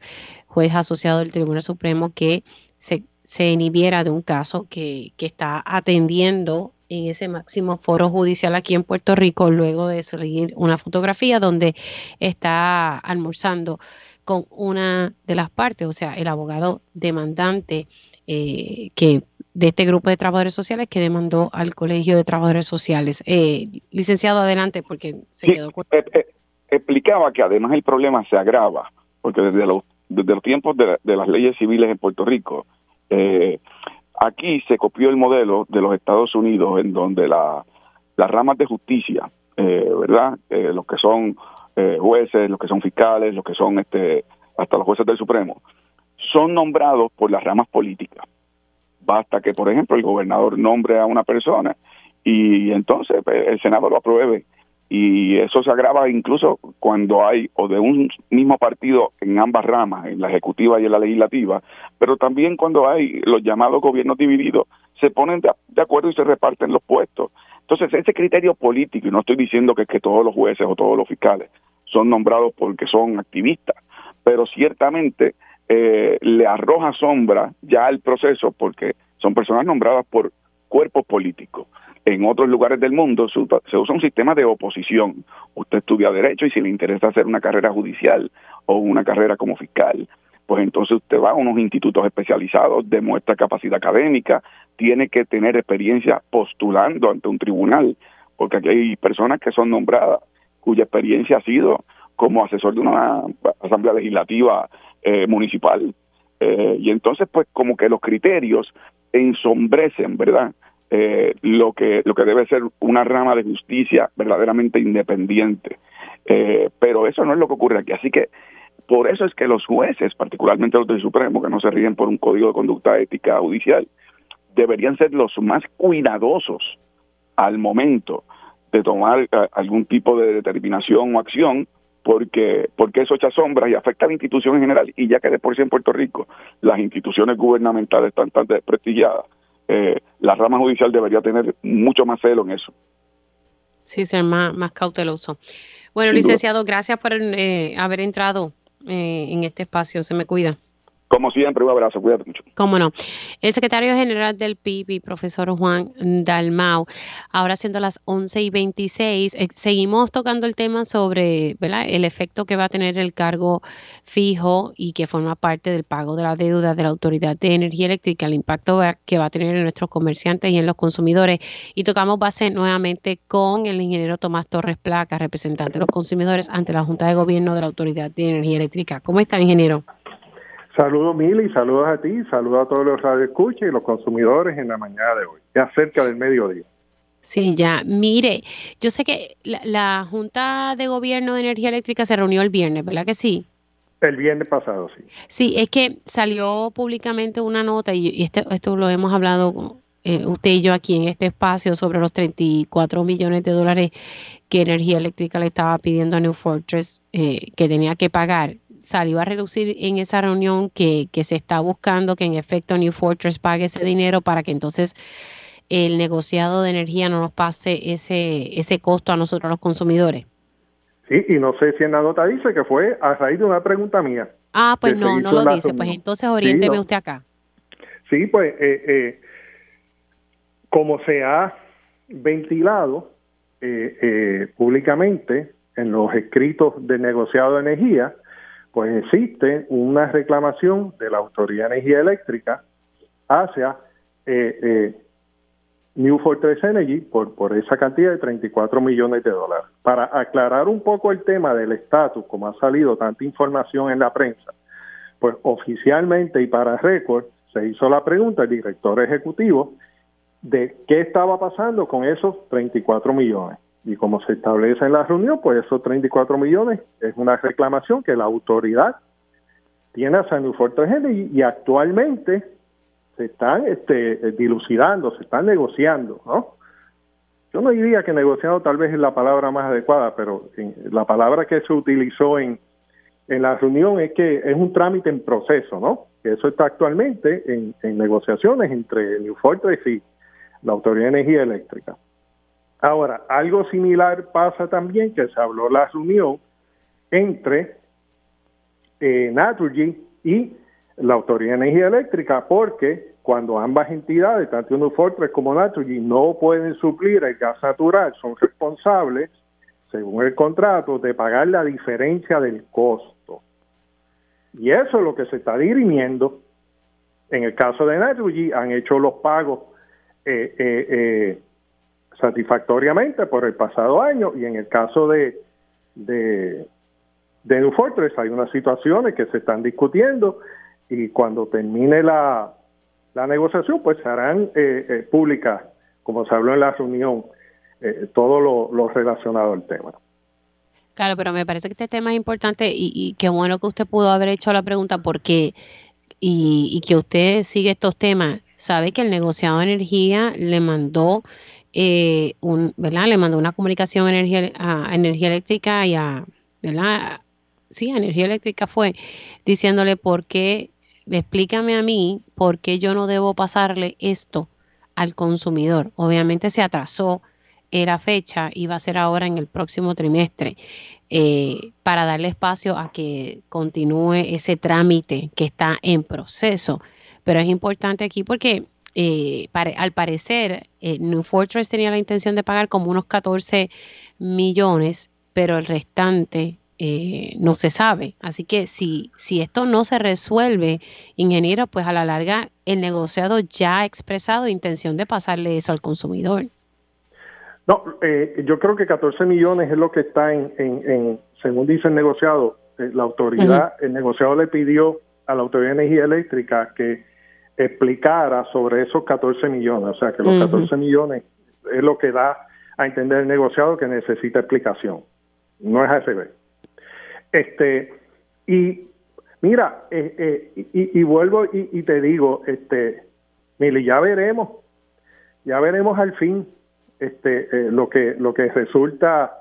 juez asociado del Tribunal Supremo, que se, se inhibiera de un caso que, que está atendiendo en ese máximo foro judicial aquí en Puerto Rico, luego de salir una fotografía donde está almorzando con una de las partes, o sea, el abogado demandante eh, que de este grupo de trabajadores sociales que demandó al Colegio de Trabajadores Sociales. Eh, licenciado, adelante, porque se quedó eh, eh, explicaba que además el problema se agrava, porque desde los, desde los tiempos de, las leyes civiles en Puerto Rico, aquí se copió el modelo de los Estados Unidos, en donde la, las ramas de justicia, ¿verdad? los que son jueces, los que son fiscales, los que son este hasta los jueces del Supremo, son nombrados por las ramas políticas. Basta que, por ejemplo, el gobernador nombre a una persona y entonces pues, el Senado lo apruebe. Y eso se agrava incluso cuando hay o de un mismo partido en ambas ramas, en la ejecutiva y en la legislativa, pero también cuando hay los llamados gobiernos divididos, se ponen de, acuerdo y se reparten los puestos. Entonces, ese criterio político, y no estoy diciendo que, que todos los jueces o todos los fiscales son nombrados porque son activistas, pero ciertamente eh, le arroja sombra ya al proceso porque son personas nombradas por cuerpos políticos. En otros lugares del mundo se usa un sistema de oposición. Usted estudia derecho y si le interesa hacer una carrera judicial o una carrera como fiscal, pues entonces usted va a unos institutos especializados, demuestra capacidad académica, tiene que tener experiencia postulando ante un tribunal, porque aquí hay personas que son nombradas cuya experiencia ha sido como asesor de una asamblea legislativa eh, municipal. Eh, y entonces, pues, como que los criterios ensombrecen, ¿verdad? Eh, lo que lo que debe ser una rama de justicia verdaderamente independiente. pero eso no es lo que ocurre aquí. Así que por eso es que los jueces, particularmente los del Supremo, que no se ríen por un código de conducta ética judicial, deberían ser los más cuidadosos al momento de tomar algún tipo de determinación o acción porque porque eso echa sombras y afecta a la institución en general. Y ya que de por sí en Puerto Rico las instituciones gubernamentales están tan desprestigiadas eh, la rama judicial debería tener mucho más celo en eso. Sí ser más más cauteloso. Bueno licenciado gracias por eh, haber entrado eh, en este espacio. Se me cuida como siempre, un abrazo, cuídate mucho. Cómo no. El secretario general del PIB, profesor Juan Dalmau, ahora siendo las 11 y 26, eh, seguimos tocando el tema sobre el efecto que va a tener el cargo fijo y que forma parte del pago de la deuda de la Autoridad de Energía Eléctrica, el impacto que va a tener en nuestros comerciantes y en los consumidores. Y tocamos base nuevamente con el ingeniero Tomás Torres Placa, representante de los consumidores ante la Junta de Gobierno de la Autoridad de Energía Eléctrica. ¿Cómo está, ingeniero? Saludos Mili, saludos a ti, saludos a todos los radioescuchas y los consumidores en la mañana de hoy, ya cerca del mediodía. Sí, ya. Mire, yo sé que la, Junta de Gobierno de Energía Eléctrica se reunió el viernes, ¿verdad que sí? El viernes pasado, sí. Sí, es que salió públicamente una nota y, este, esto lo hemos hablado eh, usted y yo aquí en este espacio sobre los 34 millones de dólares que Energía Eléctrica le estaba pidiendo a New Fortress eh, que tenía que pagar salió a reducir en esa reunión que, se está buscando que en efecto New Fortress pague ese dinero para que entonces el negociado de energía no nos pase ese, ese costo a nosotros los consumidores. Sí, y no sé si en la nota dice que fue a raíz de una pregunta mía. Ah, pues no, no lo dice. Pues entonces oriénteme usted acá. Sí, pues eh, eh, como se ha ventilado eh, públicamente en los escritos del negociado de energía, pues existe una reclamación de la Autoridad de Energía Eléctrica hacia eh, eh, New Fortress Energy por, por esa cantidad de 34 millones de dólares. Para aclarar un poco el tema del estatus, como ha salido tanta información en la prensa, pues oficialmente y para récord se hizo la pregunta al director ejecutivo de qué estaba pasando con esos 34 millones. Y como se establece en la reunión, pues esos 34 millones es una reclamación que la autoridad tiene a San Fortress Energy y actualmente se están este, dilucidando, se están negociando, ¿no? Yo no diría que negociando tal vez es la palabra más adecuada, pero la palabra que se utilizó en, en la reunión es que es un trámite en proceso, ¿no? Que eso está actualmente en, en negociaciones entre New Fortress y la Autoridad de Energía Eléctrica. Ahora, algo similar pasa también que se habló la reunión entre eh, Naturgy y la Autoridad de Energía Eléctrica, porque cuando ambas entidades, tanto New Fortress como Naturgy, no pueden suplir el gas natural, son responsables, según el contrato, de pagar la diferencia del costo. Y eso es lo que se está dirimiendo. En el caso de Naturgy, han hecho los pagos eh, eh, eh satisfactoriamente por el pasado año y en el caso de, de, de New Fortress hay unas situaciones que se están discutiendo y cuando termine la, la negociación pues se harán eh, eh, públicas, como se habló en la reunión, eh, todo lo, relacionado al tema. Claro, pero me parece que este tema es importante y, y qué bueno que usted pudo haber hecho la pregunta porque y, y que usted sigue estos temas. Sabe que el negociado de energía le mandó eh, ¿verdad? Le mandó una comunicación a energía, eléctrica y a, ¿verdad? Sí, a energía eléctrica fue diciéndole por qué, explícame a mí por qué yo no debo pasarle esto al consumidor. Obviamente se atrasó, era fecha, iba a ser ahora en el próximo trimestre, eh, para darle espacio a que continúe ese trámite que está en proceso. Pero es importante aquí porque eh, al parecer, eh, New Fortress tenía la intención de pagar como unos 14 millones, pero el restante eh, no se sabe. Así que si, si esto no se resuelve, ingeniero, pues a la larga el negociado ya ha expresado intención de pasarle eso al consumidor. No, yo creo que 14 millones es lo que está en, en, según dice el negociado, la autoridad, el negociado le pidió a la Autoridad de Energía Eléctrica que explicara sobre esos 14 millones. O sea, que los 14 millones es lo que da a entender el negociado que necesita explicación. No es ASB. Este, y mira, eh, eh, y, vuelvo y, te digo, este, Mili, ya veremos, ya veremos al fin este, eh, lo, que, lo que resulta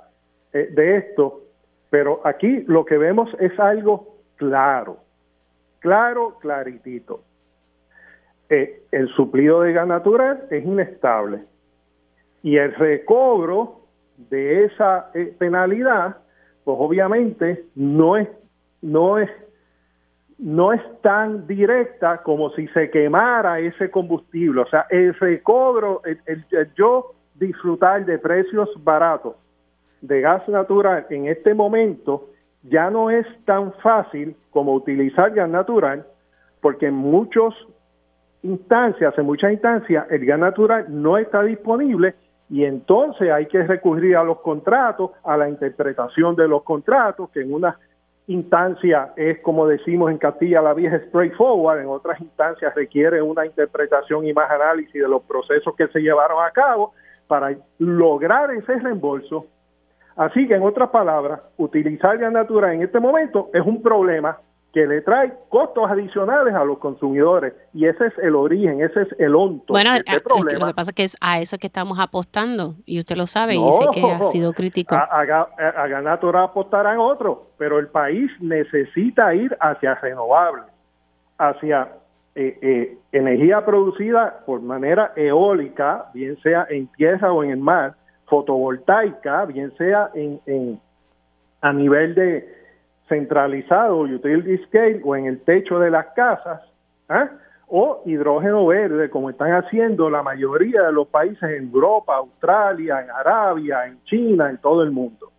de esto, pero aquí lo que vemos es algo claro, claro, claritito. Eh, el suplido de gas natural es inestable y el recobro de esa eh, penalidad, pues obviamente no es, no es, no es tan directa como si se quemara ese combustible. O sea, el recobro, el yo disfrutar de precios baratos de gas natural en este momento ya no es tan fácil como utilizar gas natural, porque en muchos instancias, en muchas instancias, el gas natural no está disponible y entonces hay que recurrir a los contratos, a la interpretación de los contratos, que en una instancia es como decimos en Castilla la vieja straightforward, en otras instancias requiere una interpretación y más análisis de los procesos que se llevaron a cabo para lograr ese reembolso. Así que en otras palabras, utilizar gas natural en este momento es un problema que le trae costos adicionales a los consumidores y ese es el origen, ese es el onto. Bueno, este lo que pasa es que es a eso que estamos apostando y usted lo sabe y sé que ha sido crítico. A, a, a apostarán otros, pero el país necesita ir hacia renovables, hacia eh, eh, energía producida por manera eólica, bien sea en tierra o en el mar, fotovoltaica, bien sea en, en a nivel de centralizado, utility scale o en el techo de las casas, ¿ah? o hidrógeno verde, como están haciendo la mayoría de los países en Europa, Australia, en Arabia, en China, en todo el mundo.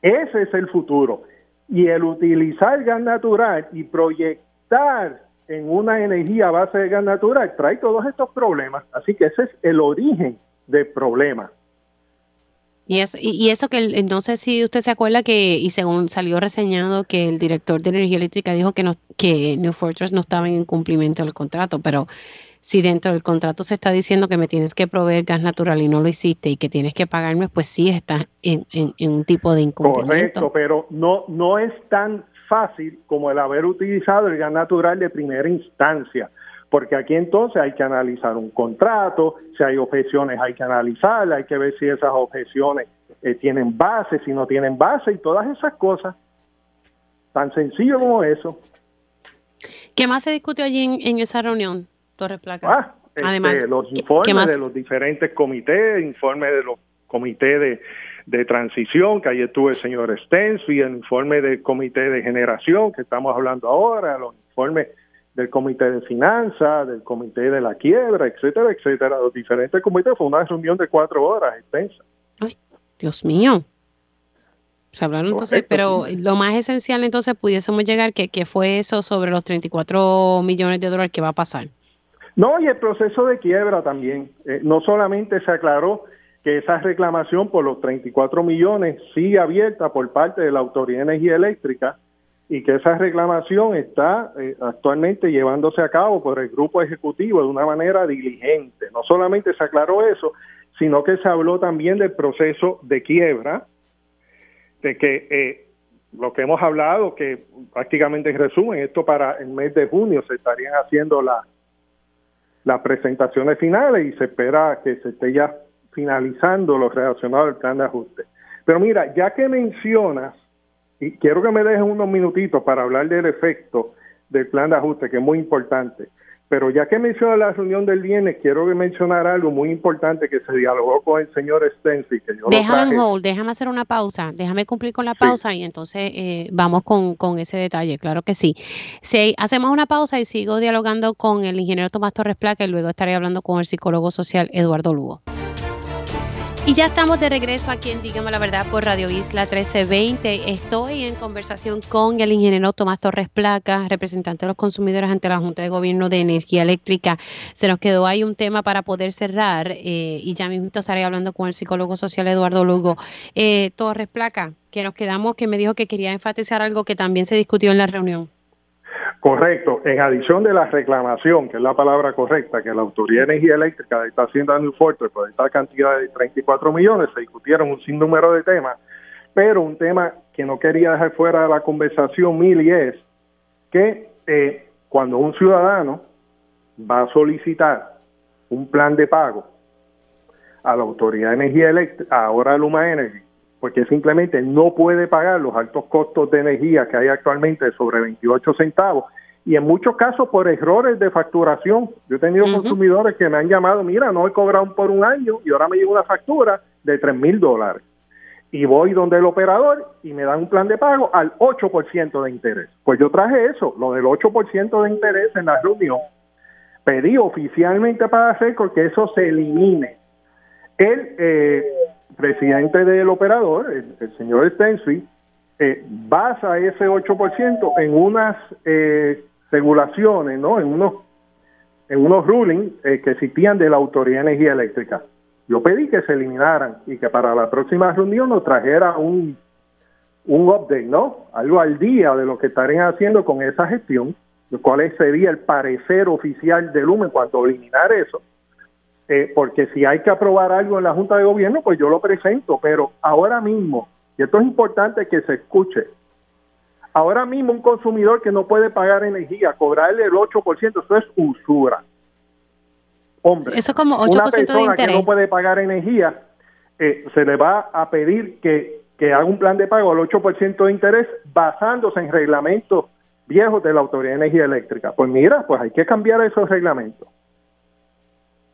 Ese es el futuro. Y el utilizar gas natural y proyectar en una energía base de gas natural trae todos estos problemas. Así que ese es el origen del problema. Y, y, eso que no sé si usted se acuerda que, y según salió reseñado, que el director de energía eléctrica dijo que, no, que New Fortress no estaba en cumplimiento del contrato, pero si dentro del contrato se está diciendo que me tienes que proveer gas natural y no lo hiciste y que tienes que pagarme, pues sí estás en, un tipo de incumplimiento. Correcto, pero no, no es tan fácil como el haber utilizado el gas natural de primera instancia porque aquí entonces hay que analizar un contrato, si hay objeciones hay que analizarlas, hay que ver si esas objeciones eh, tienen base, si no tienen base y todas esas cosas. Tan sencillo como eso. ¿Qué más se discutió allí en, esa reunión, Torres Placa? Ah, este, Además, los informes de los diferentes comités, informes de los comités de, transición, que ahí estuvo el señor y el informe del comité de generación que estamos hablando ahora, los informes del comité de finanzas, del comité de la quiebra, etcétera, etcétera, los diferentes comités. Fue una reunión de cuatro horas extensa. Ay, Dios mío. Se hablaron entonces, pero lo más esencial entonces pudiésemos llegar, que, que fue eso sobre los 34 millones de dólares que va a pasar. No, y el proceso de quiebra también. Eh, no solamente se aclaró que esa reclamación por los 34 millones sigue abierta por parte de la Autoridad de Energía Eléctrica, y que esa reclamación está eh, actualmente llevándose a cabo por el grupo ejecutivo de una manera diligente. No solamente se aclaró eso, sino que se habló también del proceso de quiebra, de que eh, lo que hemos hablado, que prácticamente en resumen, esto para el mes de junio se estarían haciendo la, las presentaciones finales y se espera que se esté ya finalizando lo relacionado al plan de ajuste. Pero mira, ya que mencionas y quiero que me dejen unos minutitos para hablar del efecto del plan de ajuste, que es muy importante. Pero ya que mencioné la reunión del viernes, quiero mencionar algo muy importante que se dialogó con el señor Stensi. Que déjame en hold, déjame hacer una pausa, déjame cumplir con la pausa y entonces eh, vamos con, con, ese detalle, claro que sí. Si hacemos una pausa y sigo dialogando con el ingeniero Tomás Torres Placa y luego estaré hablando con el psicólogo social Eduardo Lugo. Y ya estamos de regreso aquí en Dígame la Verdad por Radio Isla 1320. Estoy en conversación con el ingeniero Tomás Torres Placa, representante de los consumidores ante la Junta de Gobierno de Energía Eléctrica. Se nos quedó ahí un tema para poder cerrar eh, y ya mismo estaré hablando con el psicólogo social Eduardo Lugo. Eh, Torres Placa, que nos quedamos, que me dijo que quería enfatizar algo que también se discutió en la reunión. Correcto. En adición de la reclamación, que es la palabra correcta, que la Autoridad de Energía Eléctrica está haciendo a New Fortress por esta cantidad de 34 millones, se discutieron un sinnúmero de temas, pero un tema que no quería dejar fuera de la conversación, Mili, es que eh, cuando un ciudadano va a solicitar un plan de pago a la Autoridad de Energía Eléctrica, ahora Luma Energy, porque simplemente no puede pagar los altos costos de energía que hay actualmente sobre 28 centavos y en muchos casos por errores de facturación. Yo he tenido consumidores que me han llamado, mira, no he cobrado por un año y ahora me llega una factura de 3 mil dólares. Y voy donde el operador y me dan un plan de pago al 8% de interés. Pues yo traje eso, lo del 8% de interés en la reunión. Pedí oficialmente para hacer que eso se elimine. El eh, presidente del operador, el, señor Stensby, eh, basa ese 8% en unas eh, regulaciones, ¿no? En unos, en rulings eh, que existían de la Autoridad de Energía Eléctrica. Yo pedí que se eliminaran y que para la próxima reunión nos trajera un, un update, ¿no? Algo al día de lo que estarían haciendo con esa gestión, cuál sería el parecer oficial de Lumen cuando eliminar eso eh, porque si hay que aprobar algo en la Junta de Gobierno, pues yo lo presento, pero ahora mismo, y esto es importante que se escuche, ahora mismo un consumidor que no puede pagar energía, cobrarle el 8%, eso es usura. Hombre, eso como 8% una persona de interés. que no puede pagar energía, eh, se le va a pedir que, que haga un plan de pago al 8% de interés basándose en reglamentos viejos de la Autoridad de Energía Eléctrica. Pues mira, pues hay que cambiar esos reglamentos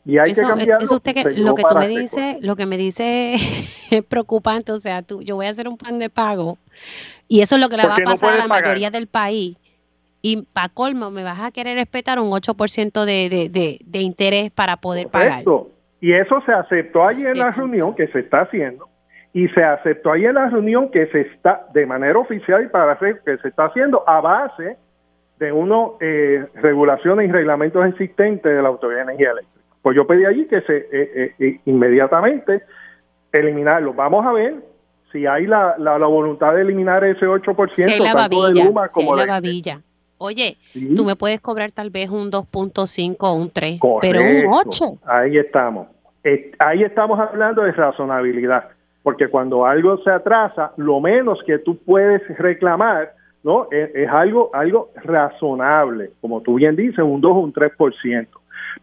y hay que cambiarlo. Eso usted que, lo que tú me dices, lo que me dice <laughs> es preocupante, o sea, tú, yo voy a hacer un plan de pago y eso es lo que le va a pasar a la mayoría del país. Y para colmo, me vas a querer respetar un 8% de, de, de, de interés para poder pagar. Y eso se aceptó allí en la reunión que se está haciendo y se aceptó ahí en la reunión que se está de manera oficial y para hacer que se está haciendo a base de uno eh, regulaciones y reglamentos existentes de la Autoridad de Energía Eléctrica. Pues yo pedí allí que se eh, eh, eh, inmediatamente eliminarlo. Vamos a ver si hay la, la, voluntad de eliminar ese 8%, tanto de Luma como de, oye, tú me puedes cobrar tal vez un 2.5 o un 3, pero un 8. Ahí estamos. Ahí estamos hablando de razonabilidad, porque cuando algo se atrasa, lo menos que tú puedes reclamar ¿no? Es, algo, algo razonable, como tú bien dices, un 2 o un 3%.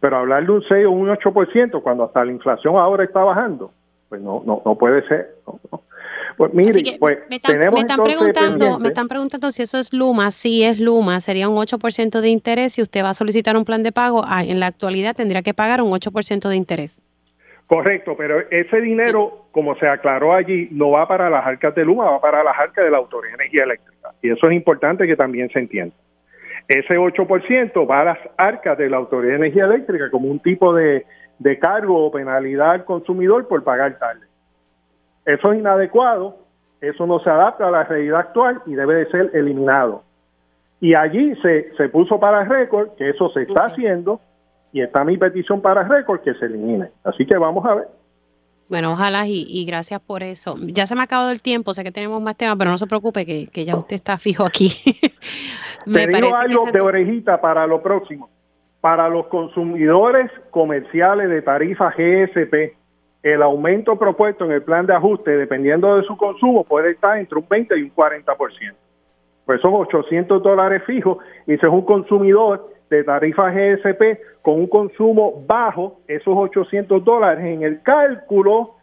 Pero hablar de un 6 o un 8% cuando hasta la inflación ahora está bajando, pues no, no, no puede ser. Pues mire, pues me están, tenemos me están preguntando, me están preguntando si eso es Luma, si es Luma, sería un 8% de interés. Si usted va a solicitar un plan de pago, ah, en la actualidad tendría que pagar un 8% de interés. Correcto, pero ese dinero, como se aclaró allí, no va para las arcas de Luma, va para las arcas de la Autoridad de Energía Eléctrica. Y eso es importante que también se entienda. Ese 8% va a las arcas de la Autoridad de Energía Eléctrica como un tipo de, de cargo o penalidad al consumidor por pagar tarde. Eso es inadecuado, eso no se adapta a la realidad actual y debe de ser eliminado. Y allí se, se puso para récord que eso se está haciendo y está mi petición para récord que se elimine. Así que vamos a ver. Bueno, ojalá y, gracias por eso. Ya se me ha acabado el tiempo, sé que tenemos más temas, pero no se preocupe que, ya usted está fijo aquí. <laughs> me Te digo algo de orejita para lo próximo. Para los consumidores comerciales de tarifa GSP, el aumento propuesto en el plan de ajuste, dependiendo de su consumo, puede estar entre un 20 y un 40%. Pues son 800 dólares fijos y si es un consumidor de tarifa GSP con un consumo bajo, esos 800 dólares en el cálculo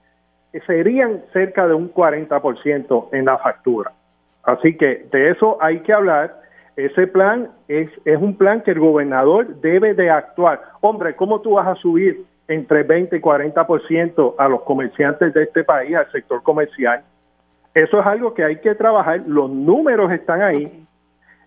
serían cerca de un 40% en la factura. Así que de eso hay que hablar. Ese plan es, es un plan que el gobernador debe de actuar. Hombre, ¿cómo tú vas a subir entre 20 y 40% a los comerciantes de este país, al sector comercial? Eso es algo que hay que trabajar. Los números están ahí.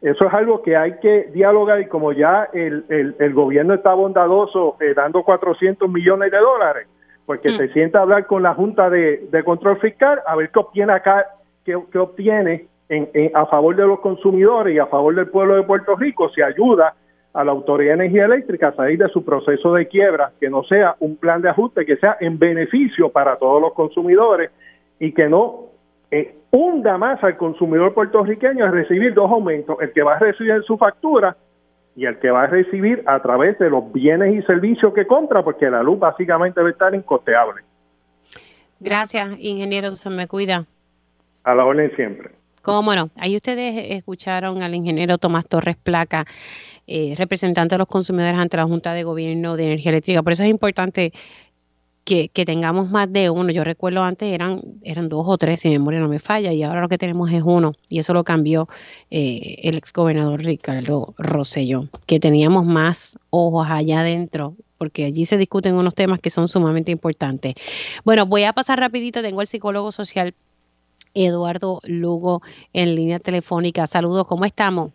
Eso es algo que hay que dialogar y como ya el, el, gobierno está bondadoso eh, dando 400 millones de dólares, pues que mm. se sienta a hablar con la Junta de, Control Fiscal a ver qué obtiene acá, qué, obtiene en, a favor de los consumidores y a favor del pueblo de Puerto Rico, si ayuda a la Autoridad de Energía Eléctrica a salir de su proceso de quiebra, que no sea un plan de ajuste que sea en beneficio para todos los consumidores y que no eh, hunda más al consumidor puertorriqueño es recibir dos aumentos, el que va a recibir en su factura y el que va a recibir a través de los bienes y servicios que compra, porque la luz básicamente va a estar incosteable. Gracias, ingeniero, se me cuida. A la orden siempre. Cómo no. Ahí ustedes escucharon al ingeniero Tomás Torres Placa, eh, representante de los consumidores ante la Junta de Gobierno de Energía Eléctrica. Por eso es importante que, tengamos más de uno. Yo recuerdo antes eran, eran dos o tres, si mi memoria no me falla, y ahora lo que tenemos es uno. Y eso lo cambió eh, el exgobernador Ricardo Rosselló, que teníamos más ojos allá adentro porque allí se discuten unos temas que son sumamente importantes. Bueno, voy a pasar rapidito, tengo al psicólogo social Eduardo Lugo en línea telefónica. Saludos, ¿cómo estamos?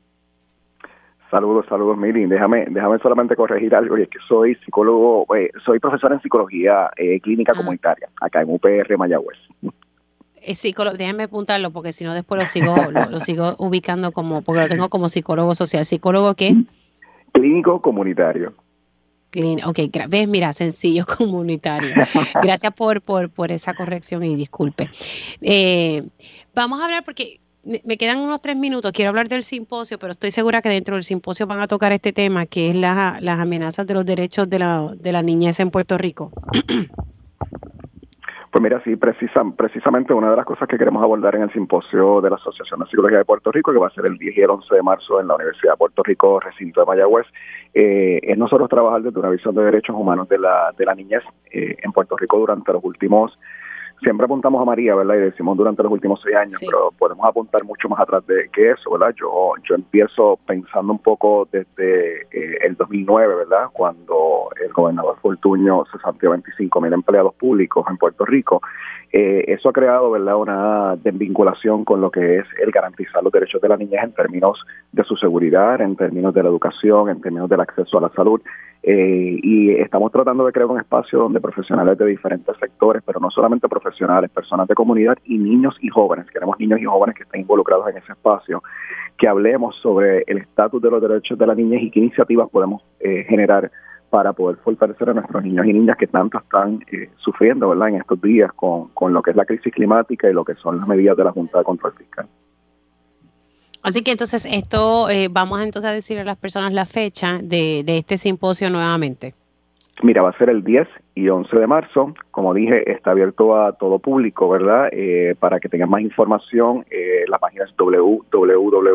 Saludos, saludos, Mili. Déjame, déjame solamente corregir algo, y es que soy psicólogo, eh, soy profesor en psicología eh, clínica ah. comunitaria, acá en UPR Mayagüez. Eh, psicólogo, déjame apuntarlo, porque si no después lo sigo, lo, sigo ubicando como, porque lo tengo como psicólogo social. ¿Psicólogo qué? Clínico comunitario. Ok, ves, mira, sencillo <laughs> comunitario. Gracias por, por, por esa corrección y disculpe. vamos a hablar porque me quedan unos tres minutos. Quiero hablar del simposio, pero estoy segura que dentro del simposio van a tocar este tema, que es las amenazas de los derechos de la, de la niñez en Puerto Rico. <clears throat> Pues mira, sí, precisamente una de las cosas que queremos abordar en el simposio de la Asociación de Psicología de Puerto Rico, que va a ser el 10 y el 11 de marzo en la Universidad de Puerto Rico, recinto de Mayagüez, eh, es nosotros trabajar desde una visión de derechos humanos de la, de la niñez eh, en Puerto Rico durante los últimos siempre apuntamos a María, ¿verdad? Y decimos durante los últimos seis años, pero podemos apuntar mucho más atrás de que eso, ¿verdad? Yo, yo empiezo pensando un poco desde eh, el 2009, ¿verdad? Cuando el gobernador Fortuño se santió 25 mil empleados públicos en Puerto Rico. Eh, eso ha creado, ¿verdad? Una desvinculación con lo que es el garantizar los derechos de la niñez en términos de su seguridad, en términos de la educación, en términos del acceso a la salud. Eh, y estamos tratando de crear un espacio donde profesionales de diferentes sectores, pero no solamente profesionales, personas de comunidad y niños y jóvenes, queremos niños y jóvenes que estén involucrados en ese espacio, que hablemos sobre el estatus de los derechos de la niñez y qué iniciativas podemos eh, generar para poder fortalecer a nuestros niños y niñas que tanto están eh, sufriendo ¿verdad? en estos días con, con lo que es la crisis climática y lo que son las medidas de la Junta de Control Fiscal. Así que entonces esto, eh, vamos entonces a decir a las personas la fecha de, de este simposio nuevamente. Mira, va a ser el 10 y 11 de marzo. Como dije, está abierto a todo público, ¿verdad? Eh, para que tengan más información, eh, la página es www.asppr.net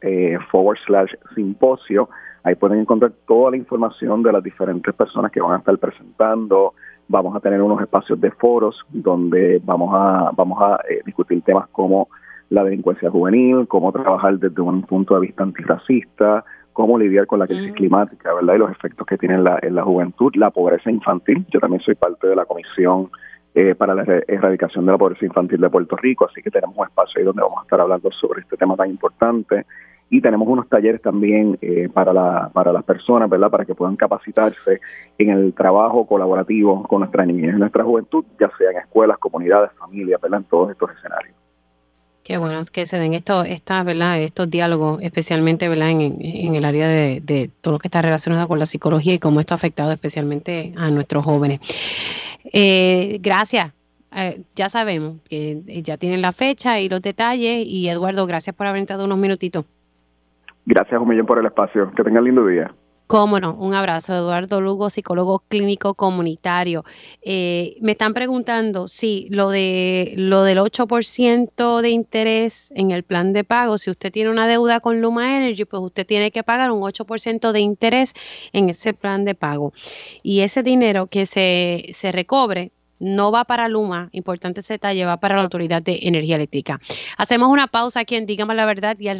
eh, forward slash simposio. Ahí pueden encontrar toda la información de las diferentes personas que van a estar presentando. Vamos a tener unos espacios de foros donde vamos a, vamos a eh, discutir temas como la delincuencia juvenil, cómo trabajar desde un punto de vista antirracista, cómo lidiar con la crisis climática, ¿verdad? Y los efectos que tiene en la, en la juventud, la pobreza infantil. Yo también soy parte de la comisión eh, para la erradicación de la pobreza infantil de Puerto Rico, así que tenemos un espacio ahí donde vamos a estar hablando sobre este tema tan importante. Y tenemos unos talleres también eh, para, la, para las personas, ¿verdad? Para que puedan capacitarse en el trabajo colaborativo con nuestra niñez y nuestra juventud, ya sea en escuelas, comunidades, familias, ¿verdad? En todos estos escenarios. Qué bueno que se den estos, esta, ¿verdad? estos diálogos, especialmente ¿verdad? En, el área de, todo lo que está relacionado con la psicología y cómo esto ha afectado especialmente a nuestros jóvenes. Eh, gracias. Eh, ya sabemos que ya tienen la fecha y los detalles. Y Eduardo, gracias por haber entrado unos minutitos. Gracias un millón por el espacio. Que tengan lindo día. Cómo no, un abrazo. Eduardo Lugo, psicólogo clínico comunitario. Eh, me están preguntando si lo, de, lo del 8% de interés en el plan de pago, si usted tiene una deuda con Luma Energy, pues usted tiene que pagar un 8% de interés en ese plan de pago. Y ese dinero que se, se recobre no va para Luma, importante ese detalle, va para la Autoridad de Energía Eléctrica. Hacemos una pausa aquí en Dígame la Verdad y al